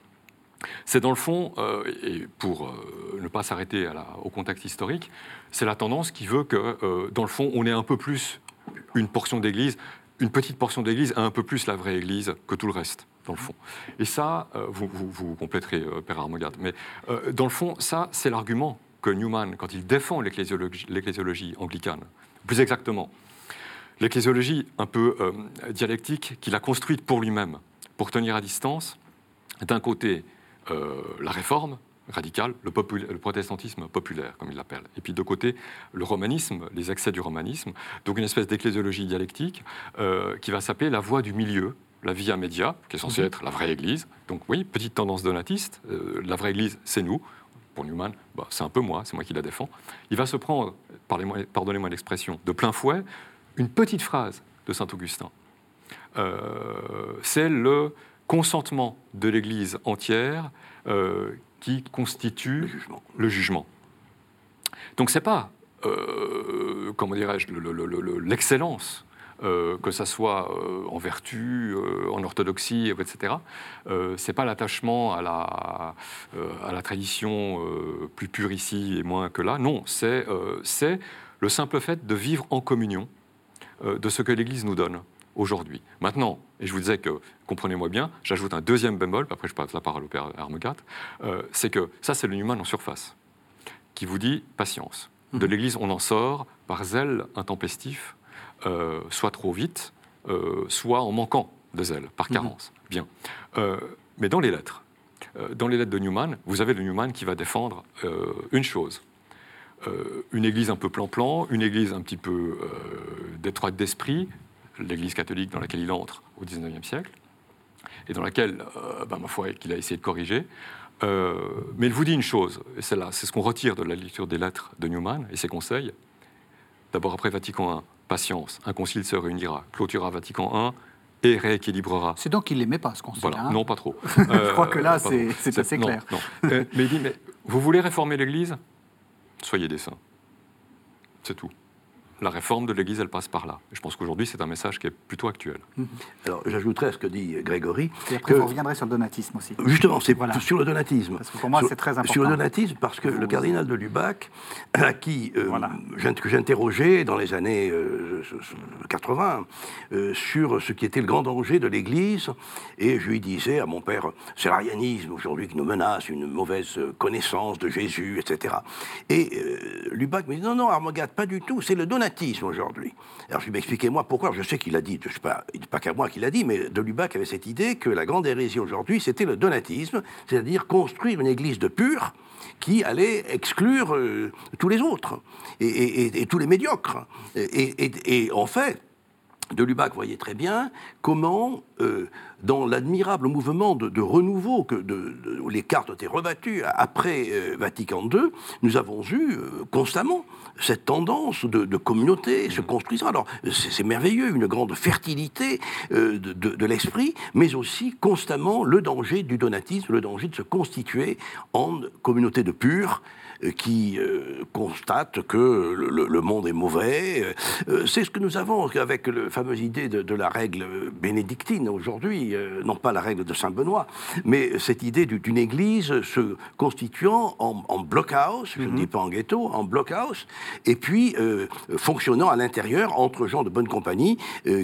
c'est dans le fond, euh, et pour euh, ne pas s'arrêter au contexte historique, c'est la tendance qui veut que, euh, dans le fond, on ait un peu plus une portion d'Église, une petite portion d'Église, un peu plus la vraie Église que tout le reste, dans le fond. Et ça, vous, vous, compléterez, Père Armogad, mais dans le fond, ça, c'est l'argument que Newman, quand il défend l'ecclésiologie anglicane, plus exactement, l'ecclésiologie un peu euh, dialectique qu'il a construite pour lui-même, pour tenir à distance, d'un côté, euh, la réforme radicale, le, le, protestantisme populaire, comme il l'appelle, et puis de côté, le romanisme, les excès du romanisme, donc une espèce d'ecclésiologie dialectique euh, qui va s'appeler la voie du milieu, la via media, qui est censée mhm. être la vraie Église. Donc oui, petite tendance donatiste, la vraie Église, c'est nous. Pour Newman, bah, c'est un peu moi, c'est moi qui la défends. Il va se prendre, pardonnez-moi l'expression, de plein fouet une petite phrase de Saint Augustin. Euh, c'est le consentement de l'Église entière euh, qui constitue le jugement. Donc c'est pas, euh, comment dirais-je, l'excellence, que ça soit en vertu, en orthodoxie, etc. c'est pas l'attachement à la, à la tradition plus pure ici et moins que là. Non, c'est le simple fait de vivre en communion de ce que l'Église nous donne aujourd'hui. Maintenant, et je vous disais que, comprenez-moi bien, j'ajoute un deuxième bémol, après je passe la parole au Père Armegat, euh, c'est que ça, c'est le Newman en surface, qui vous dit patience. De mhm. l'Église, on en sort par zèle intempestif, euh, soit trop vite, soit en manquant de zèle, par mhm. carence. Bien. mais dans les lettres, dans les lettres de Newman, vous avez le Newman qui va défendre une chose, euh, une église un peu plan-plan, une église un petit peu euh, détroite d'esprit, l'église catholique dans laquelle il entre au XIXe siècle, et dans laquelle, euh, bah, ma foi, qu'il a essayé de corriger. mais il vous dit une chose, et c'est c'est ce qu'on retire de la lecture des lettres de Newman et ses conseils. D'abord, après Vatican I, patience, un concile se réunira, clôturera Vatican I et rééquilibrera. C'est donc qu'il l'aimait pas, ce concile. Voilà. Hein non, pas trop. Je crois que là, c'est assez clair. mais il dit, mais vous voulez réformer l'Église? Soyez des saints. C'est tout la réforme de l'Église, elle passe par là. je pense qu'aujourd'hui, c'est un message qui est plutôt actuel. Mhm. Alors, j'ajouterais à ce que dit Grégory. Et après, vous reviendrez sur le donatisme aussi. Justement, c'est sur le donatisme. Parce que pour moi, c'est très important. Sur le donatisme, parce que le cardinal de Lubac, à qui euh, que j'interrogeais dans les années 80 euh, euh, sur ce qui était le grand danger de l'Église, et je lui disais à mon père, c'est l'arianisme aujourd'hui qui nous menace, une mauvaise connaissance de Jésus, etc. Et Lubac me dit, non, non, Armogate, pas du tout, c'est le donatisme aujourd'hui. Alors je lui expliquez-moi pourquoi. Je sais qu'il a dit, je sais pas, qu'à moi qu'il a dit, mais de Lubac avait cette idée que la grande hérésie aujourd'hui, c'était le donatisme, c'est-à-dire construire une église de pur qui allait exclure euh, tous les autres et, tous les médiocres. Et, en fait, de Lubac voyait très bien comment euh, dans l'admirable mouvement de, renouveau que où les cartes été rebattues après euh, Vatican II, nous avons eu constamment cette tendance de, communauté se construisant. Alors c'est merveilleux, une grande fertilité euh, de, l'esprit, mais aussi constamment le danger du donatisme, le danger de se constituer en communauté de purs qui euh, constate que le, monde est mauvais. Euh, c'est ce que nous avons avec la fameuse idée de, la règle bénédictine aujourd'hui, non pas la règle de Saint-Benoît, mais cette idée d'une église se constituant en, blockhouse, je ne dis mhm. pas en ghetto, en blockhouse, et puis fonctionnant à l'intérieur entre gens de bonne compagnie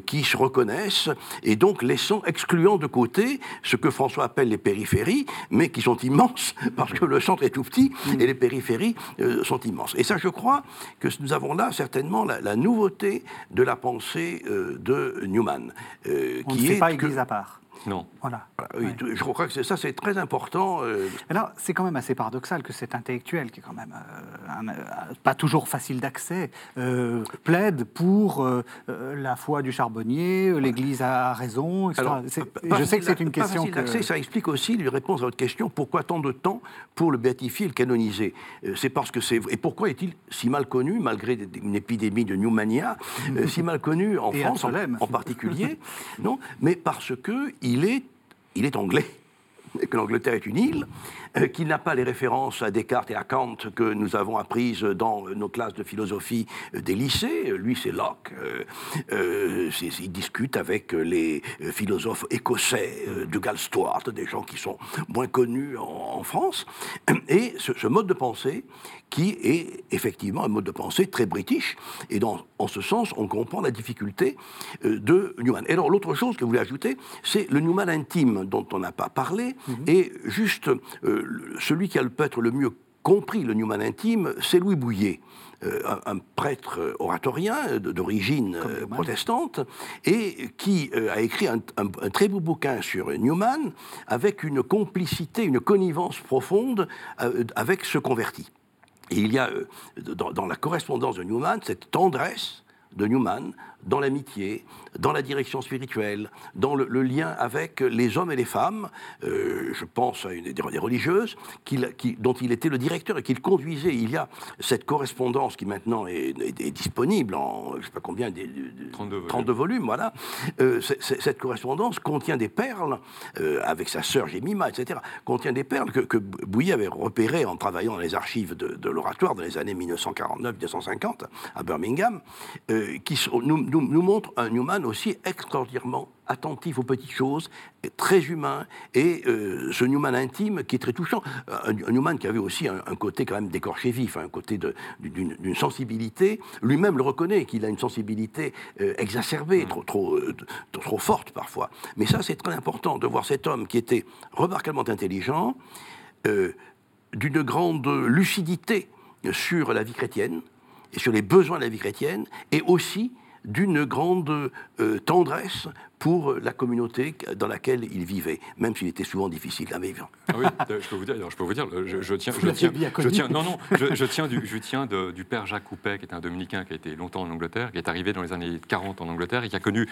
qui se reconnaissent et donc laissant, excluant de côté ce que François appelle les périphéries, mais qui sont immenses parce que le centre est tout petit mhm. et les périphéries euh, sont immenses. Et ça, je crois que nous avons là certainement la, nouveauté de la pensée euh, de Newman. Euh, On qui ne fait est pas église à part. Non. Voilà. Je crois que ça, c'est très important. Euh... Alors, c'est quand même assez paradoxal que cet intellectuel, qui est quand même euh, euh, pas toujours facile d'accès, euh, plaide pour la foi du charbonnier, l'Église a raison, etc. je sais que c'est une question. Facile d'accès, ça explique aussi, lui répondre à votre question, pourquoi tant de temps pour le béatifier et le canoniser? C'est parce que c'est. Et pourquoi est-il si mal connu, malgré une épidémie de pneumania, si mal connu en France en, en, particulier? Non, mais parce que il il est anglais, et que l'Angleterre est une île, qu'il n'a pas les références à Descartes et à Kant que nous avons apprises dans nos classes de philosophie des lycées. Lui, c'est Locke. Euh, euh, il discute avec les philosophes écossais du Galstuart, des gens qui sont moins connus en, France. Et ce, mode de pensée, qui est effectivement un mode de pensée très british, et dans, en ce sens, on comprend la difficulté de Newman. Et alors, l'autre chose que vous voulez ajouter, c'est le Newman intime dont on n'a pas parlé, mhm. et juste celui qui a peut-être le mieux compris le Newman intime, c'est Louis Bouillet. Euh, un, prêtre oratorien d'origine euh, protestante, et qui euh, a écrit un, très beau bouquin sur Newman, avec une complicité, une connivence profonde avec ce converti. Et il y a dans, dans, la correspondance de Newman cette tendresse de Newman dans l'amitié, dans la direction spirituelle, dans le, lien avec les hommes et les femmes. Euh, je pense à une des, religieuses qui, dont il était le directeur et qu'il conduisait. Il y a cette correspondance qui maintenant est, disponible en, je ne sais pas combien, des, 32, volumes. voilà. Euh, cette correspondance contient des perles, euh, avec sa sœur Jemima, etc., contient des perles que, que Bouilly avait repérées en travaillant dans les archives de, l'oratoire dans les années 1949-1950 à Birmingham, qui sont, nous, nous, montre un Newman aussi extraordinairement attentif aux petites choses, très humain, et euh, ce Newman intime qui est très touchant. Un, Newman qui avait aussi un, côté quand même d'écorché vif, un côté d'une sensibilité, lui-même le reconnaît, qu'il a une sensibilité euh, exacerbée, trop, trop, euh, trop forte parfois. Mais ça, c'est très important de voir cet homme qui était remarquablement intelligent, d'une grande lucidité sur la vie chrétienne, et sur les besoins de la vie chrétienne, et aussi d'une grande euh, tendresse pour la communauté dans laquelle il vivait, même s'il était souvent difficile à vivre. Ah oui, je peux vous dire, je peux vous dire, je, tiens, je tiens, je tiens, non, non, je, tiens, du, je tiens du père Jacques Coupet, qui est un dominicain qui a été longtemps en Angleterre, qui est arrivé dans les années 40 en Angleterre et qui a connu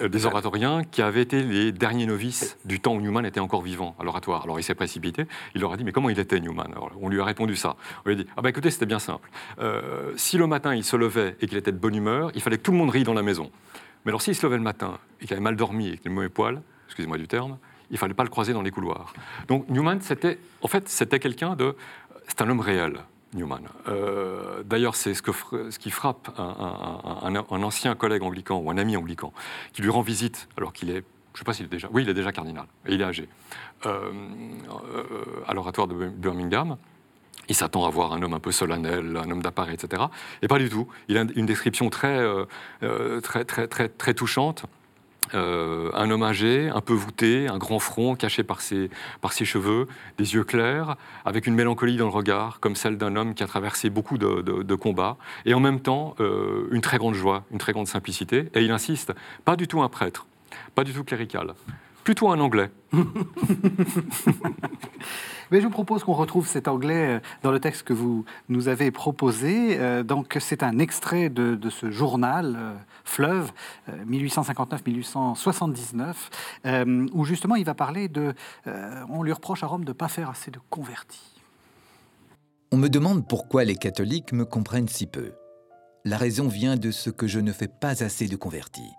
euh, des oratoriens qui avaient été les derniers novices du temps où Newman était encore vivant à l'oratoire. Alors il s'est précipité, il leur a dit, mais comment il était Newman? Alors, On lui a répondu ça. On lui a dit, ah bah écoutez, c'était bien simple. Euh, si le matin il se levait et qu'il était de bonne humeur, il fallait que tout le monde rie dans la maison. Mais alors, s'il se levait le matin et qu'il avait mal dormi et qu'il avait mauvais poil, excusez-moi du terme, il ne fallait pas le croiser dans les couloirs. Donc Newman, c'était, en fait, c'était quelqu'un de, c'est un homme réel. Newman. Euh, d'ailleurs, c'est ce, qui frappe un, ancien collègue anglican ou un ami anglican qui lui rend visite alors qu'il est, je ne sais pas s'il est déjà, oui, il est déjà cardinal et il est âgé, euh, euh, à l'oratoire de Birmingham. Il s'attend à voir un homme un peu solennel, un homme d'appareil, etc. Et pas du tout. Il a une description très, euh, euh, très, très, très, très touchante. Euh, un homme âgé, un peu voûté, un grand front caché par ses, par ses cheveux, des yeux clairs, avec une mélancolie dans le regard, comme celle d'un homme qui a traversé beaucoup de, de, combats, et en même temps une très grande joie, une très grande simplicité. Et il insiste, pas du tout un prêtre, pas du tout clérical, plutôt un anglais. Mais je vous propose qu'on retrouve cet anglais dans le texte que vous nous avez proposé. Donc, c'est un extrait de, ce journal, Fleuve, 1859-1879, où justement il va parler de. on lui reproche à Rome de ne pas faire assez de convertis. On me demande pourquoi les catholiques me comprennent si peu. La raison vient de ce que je ne fais pas assez de convertis.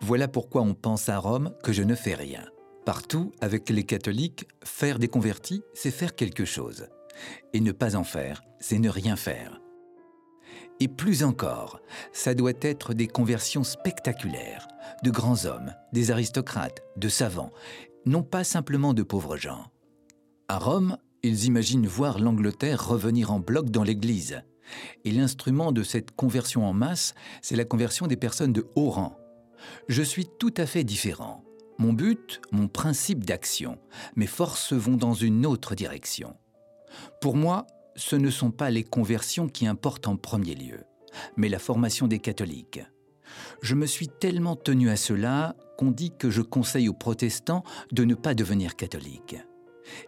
Voilà pourquoi on pense à Rome que je ne fais rien. Partout, avec les catholiques, faire des convertis, c'est faire quelque chose. Et ne pas en faire, c'est ne rien faire. Et plus encore, ça doit être des conversions spectaculaires, de grands hommes, des aristocrates, de savants, non pas simplement de pauvres gens. À Rome, ils imaginent voir l'Angleterre revenir en bloc dans l'Église. Et l'instrument de cette conversion en masse, c'est la conversion des personnes de haut rang. Je suis tout à fait différent. Mon but, mon principe d'action, mes forces vont dans une autre direction. Pour moi, ce ne sont pas les conversions qui importent en premier lieu, mais la formation des catholiques. Je me suis tellement tenu à cela qu'on dit que je conseille aux protestants de ne pas devenir catholiques.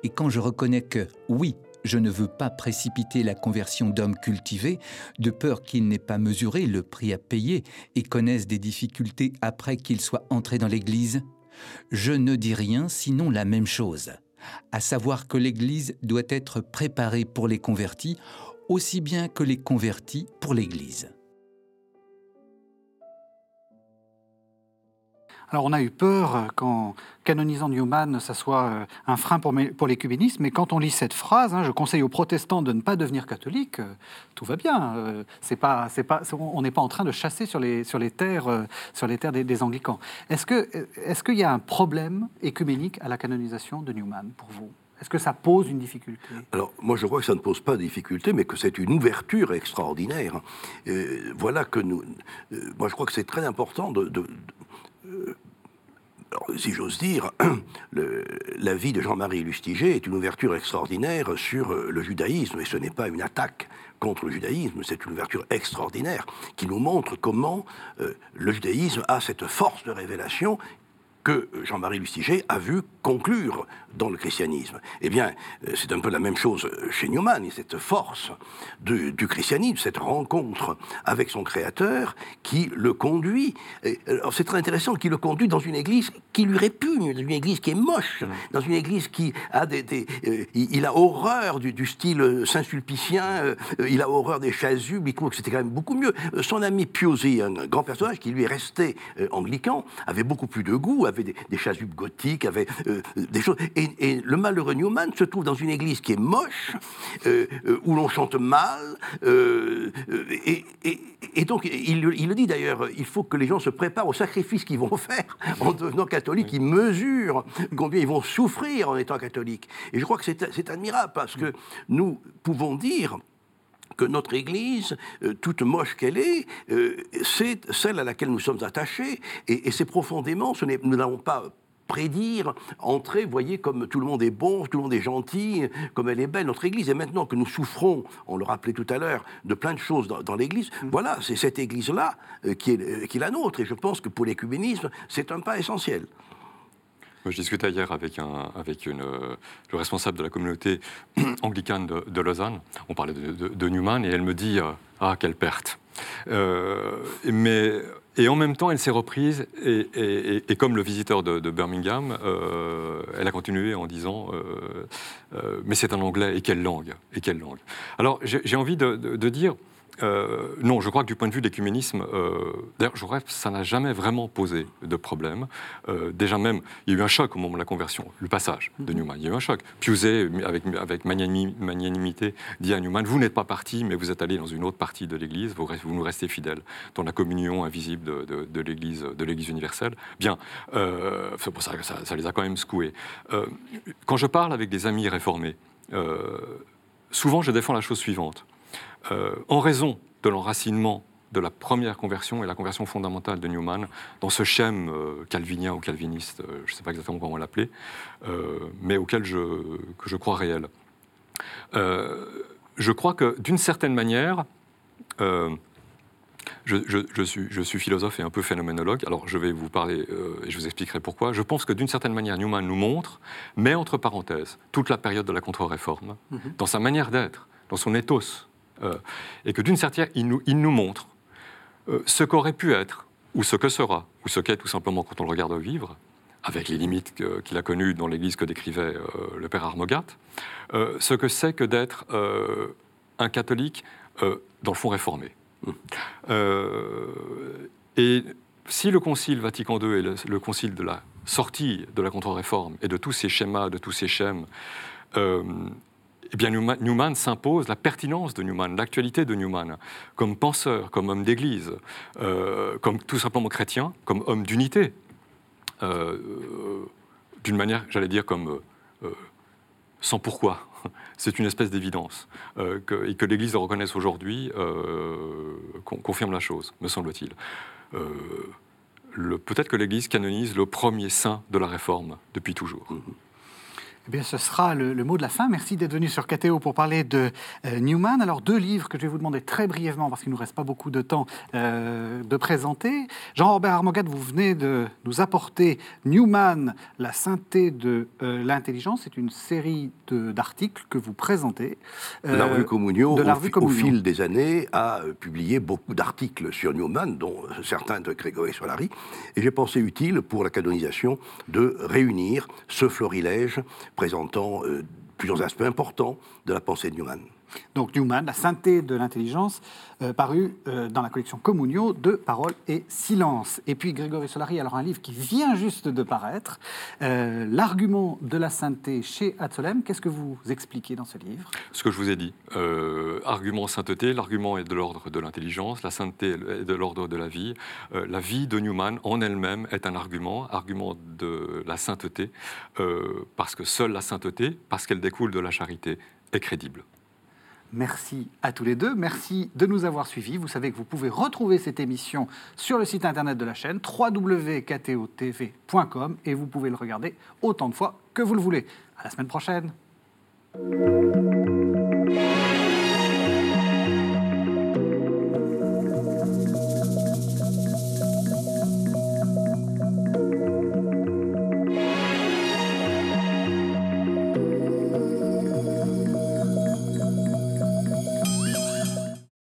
Et quand je reconnais que, oui, je ne veux pas précipiter la conversion d'hommes cultivés, de peur qu'ils n'aient pas mesuré le prix à payer et connaissent des difficultés après qu'ils soient entrés dans l'Église, je ne dis rien sinon la même chose, à savoir que l'Église doit être préparée pour les convertis aussi bien que les convertis pour l'Église. Alors on a eu peur euh, qu'en canonisant Newman, ça soit euh, un frein pour, pour l'écuménisme, mais quand on lit cette phrase, hein, je conseille aux protestants de ne pas devenir catholiques, euh, tout va bien. c'est pas, pas, on n'est pas en train de chasser sur les, sur les terres, sur les terres des, anglicans. Est-ce, que, est-ce qu'il y a un problème écuménique à la canonisation de Newman pour vous? Est-ce que ça pose une difficulté? Alors, moi, je crois que ça ne pose pas de difficulté, mais que c'est une ouverture extraordinaire. voilà que nous. moi, je crois que c'est très important de, si j'ose dire, la vie de Jean-Marie Lustiger est une ouverture extraordinaire sur euh, le judaïsme, et ce n'est pas une attaque contre le judaïsme, c'est une ouverture extraordinaire qui nous montre comment euh, le judaïsme a cette force de révélation que Jean-Marie Lustiger a vu conclure dans le christianisme. Eh bien, euh, c'est un peu la même chose chez Newman, et cette force du christianisme, cette rencontre avec son créateur, qui le conduit. Alors c'est très intéressant, qu'il le conduit dans une église qui lui répugne, dans une église qui est moche, dans une église qui a des... Euh, il a horreur du, style saint-sulpicien, euh, il a horreur des chasubles, il trouve que c'était quand même beaucoup mieux. Son ami Piozzi, un grand personnage qui lui est resté anglican, avait beaucoup plus de goût, avait des, des chasubles gothiques, avait des choses... Et, le malheureux Newman se trouve dans une église qui est moche, euh, euh, où l'on chante mal. Euh, et, donc, il, le dit d'ailleurs, il faut que les gens se préparent au sacrifice qu'ils vont faire en devenant catholiques. Ils mesurent combien ils vont souffrir en étant catholiques. Et je crois que c'est admirable parce que nous pouvons dire que notre Église, toute moche qu'elle est, c'est celle à laquelle nous sommes attachés, et, c'est profondément, ce nous n'avons pas prédire, entrer, voyez, comme tout le monde est bon, tout le monde est gentil, comme elle est belle, notre Église. Et maintenant que nous souffrons, on le rappelait tout à l'heure, de plein de choses dans, l'Église, mm. voilà, c'est cette Église-là euh, qui, est, euh, qui est la nôtre. Et je pense que pour l'écuménisme, c'est un pas essentiel. Je discutais hier avec, un, avec une, euh, le responsable de la communauté anglicane de, Lausanne. On parlait de, Newman et elle me dit Ah, quelle perte Mais et en même temps, elle s'est reprise, et, comme le visiteur de, Birmingham, euh, elle a continué en disant euh, euh, Mais c'est un anglais, et quelle langue Et quelle langue Alors, j'ai envie de dire euh, non, je crois que du point de vue de l'écuménisme, euh, d'ailleurs, je crois que ça n'a jamais vraiment posé de problème. Euh, déjà même, il y a eu un choc au moment de la conversion, le passage de mhm. Newman. Il y a eu un choc. Piusé, avec, avec magnanimité, dit à Newman, vous n'êtes pas parti, mais vous êtes allé dans une autre partie de l'Église, vous, vous, nous restez fidèles dans la communion invisible de, de, l'Église, de l'Église universelle. Bien, c'est pour ça que ça, ça, les a quand même secoués. quand je parle avec des amis réformés, souvent je défends la chose suivante. Euh, en raison de l'enracinement de la première conversion et la conversion fondamentale de Newman dans ce schème euh, calvinien ou calviniste, euh, je ne sais pas exactement comment l'appeler, mais auquel je, que je crois réel. je crois que d'une certaine manière, je, suis, je, suis, philosophe et un peu phénoménologue, alors je vais vous parler euh, et je vous expliquerai pourquoi. Je pense que d'une certaine manière, Newman nous montre, met entre parenthèses, toute la période de la contre-réforme, mhm. dans sa manière d'être, dans son ethos, euh, et que d'une certaine manière, il nous, il nous montre euh, ce qu'aurait pu être, ou ce que sera, ou ce qu'est tout simplement quand on le regarde vivre, avec les limites qu'il a connues dans l'Église que décrivait le père Armogat, ce que c'est que d'être un catholique dans le fond réformé. Euh, et si le Concile Vatican II est le, concile de la sortie de la contre-réforme et de tous ces schémas, de tous ces schèmes, euh, eh bien Newman, s'impose la pertinence de Newman, l'actualité de Newman, comme penseur, comme homme d'Église, euh, comme tout simplement chrétien, comme homme d'unité, d'une manière, j'allais dire, comme sans pourquoi c'est une espèce d'évidence. Euh, et que l'Église reconnaisse aujourd'hui euh, confirme la chose, me semble-t-il. Euh, peut-être que l'Église canonise le premier saint de la Réforme depuis toujours. Mm-hmm. Eh bien, ce sera le, mot de la fin. Merci d'être venu sur KTO pour parler de euh, Newman. Alors, deux livres que je vais vous demander très brièvement, parce qu'il ne nous reste pas beaucoup de temps, euh, de présenter. Jean-Robert Armogat, vous venez de nous apporter Newman, la synthé de euh, l'intelligence. C'est une série d'articles que vous présentez. la revue Communio, au, fil des années, a publié beaucoup d'articles sur Newman, dont certains de Grégory Solari. Et j'ai pensé utile, pour la canonisation, de réunir ce florilège présentant euh, plusieurs aspects importants de la pensée de Newman. Donc Newman, la synthé de l'intelligence, euh, paru euh, dans la collection Communio de Paroles et Silence. Et puis Grégory Solari, alors un livre qui vient juste de paraître, euh, L'argument de la sainteté chez Atzolem. Qu'est-ce que vous expliquez dans ce livre? Ce que je vous ai dit. argument sainteté, l'argument est de l'ordre de l'intelligence, la sainteté est de l'ordre de la vie. la vie de Newman en elle-même est un argument, argument de la sainteté, parce que seule la sainteté, parce qu'elle découle de la charité, est crédible. Merci à tous les deux. Merci de nous avoir suivis. Vous savez que vous pouvez retrouver cette émission sur le site internet de la chaîne www.ktotv.com et vous pouvez le regarder autant de fois que vous le voulez. À la semaine prochaine.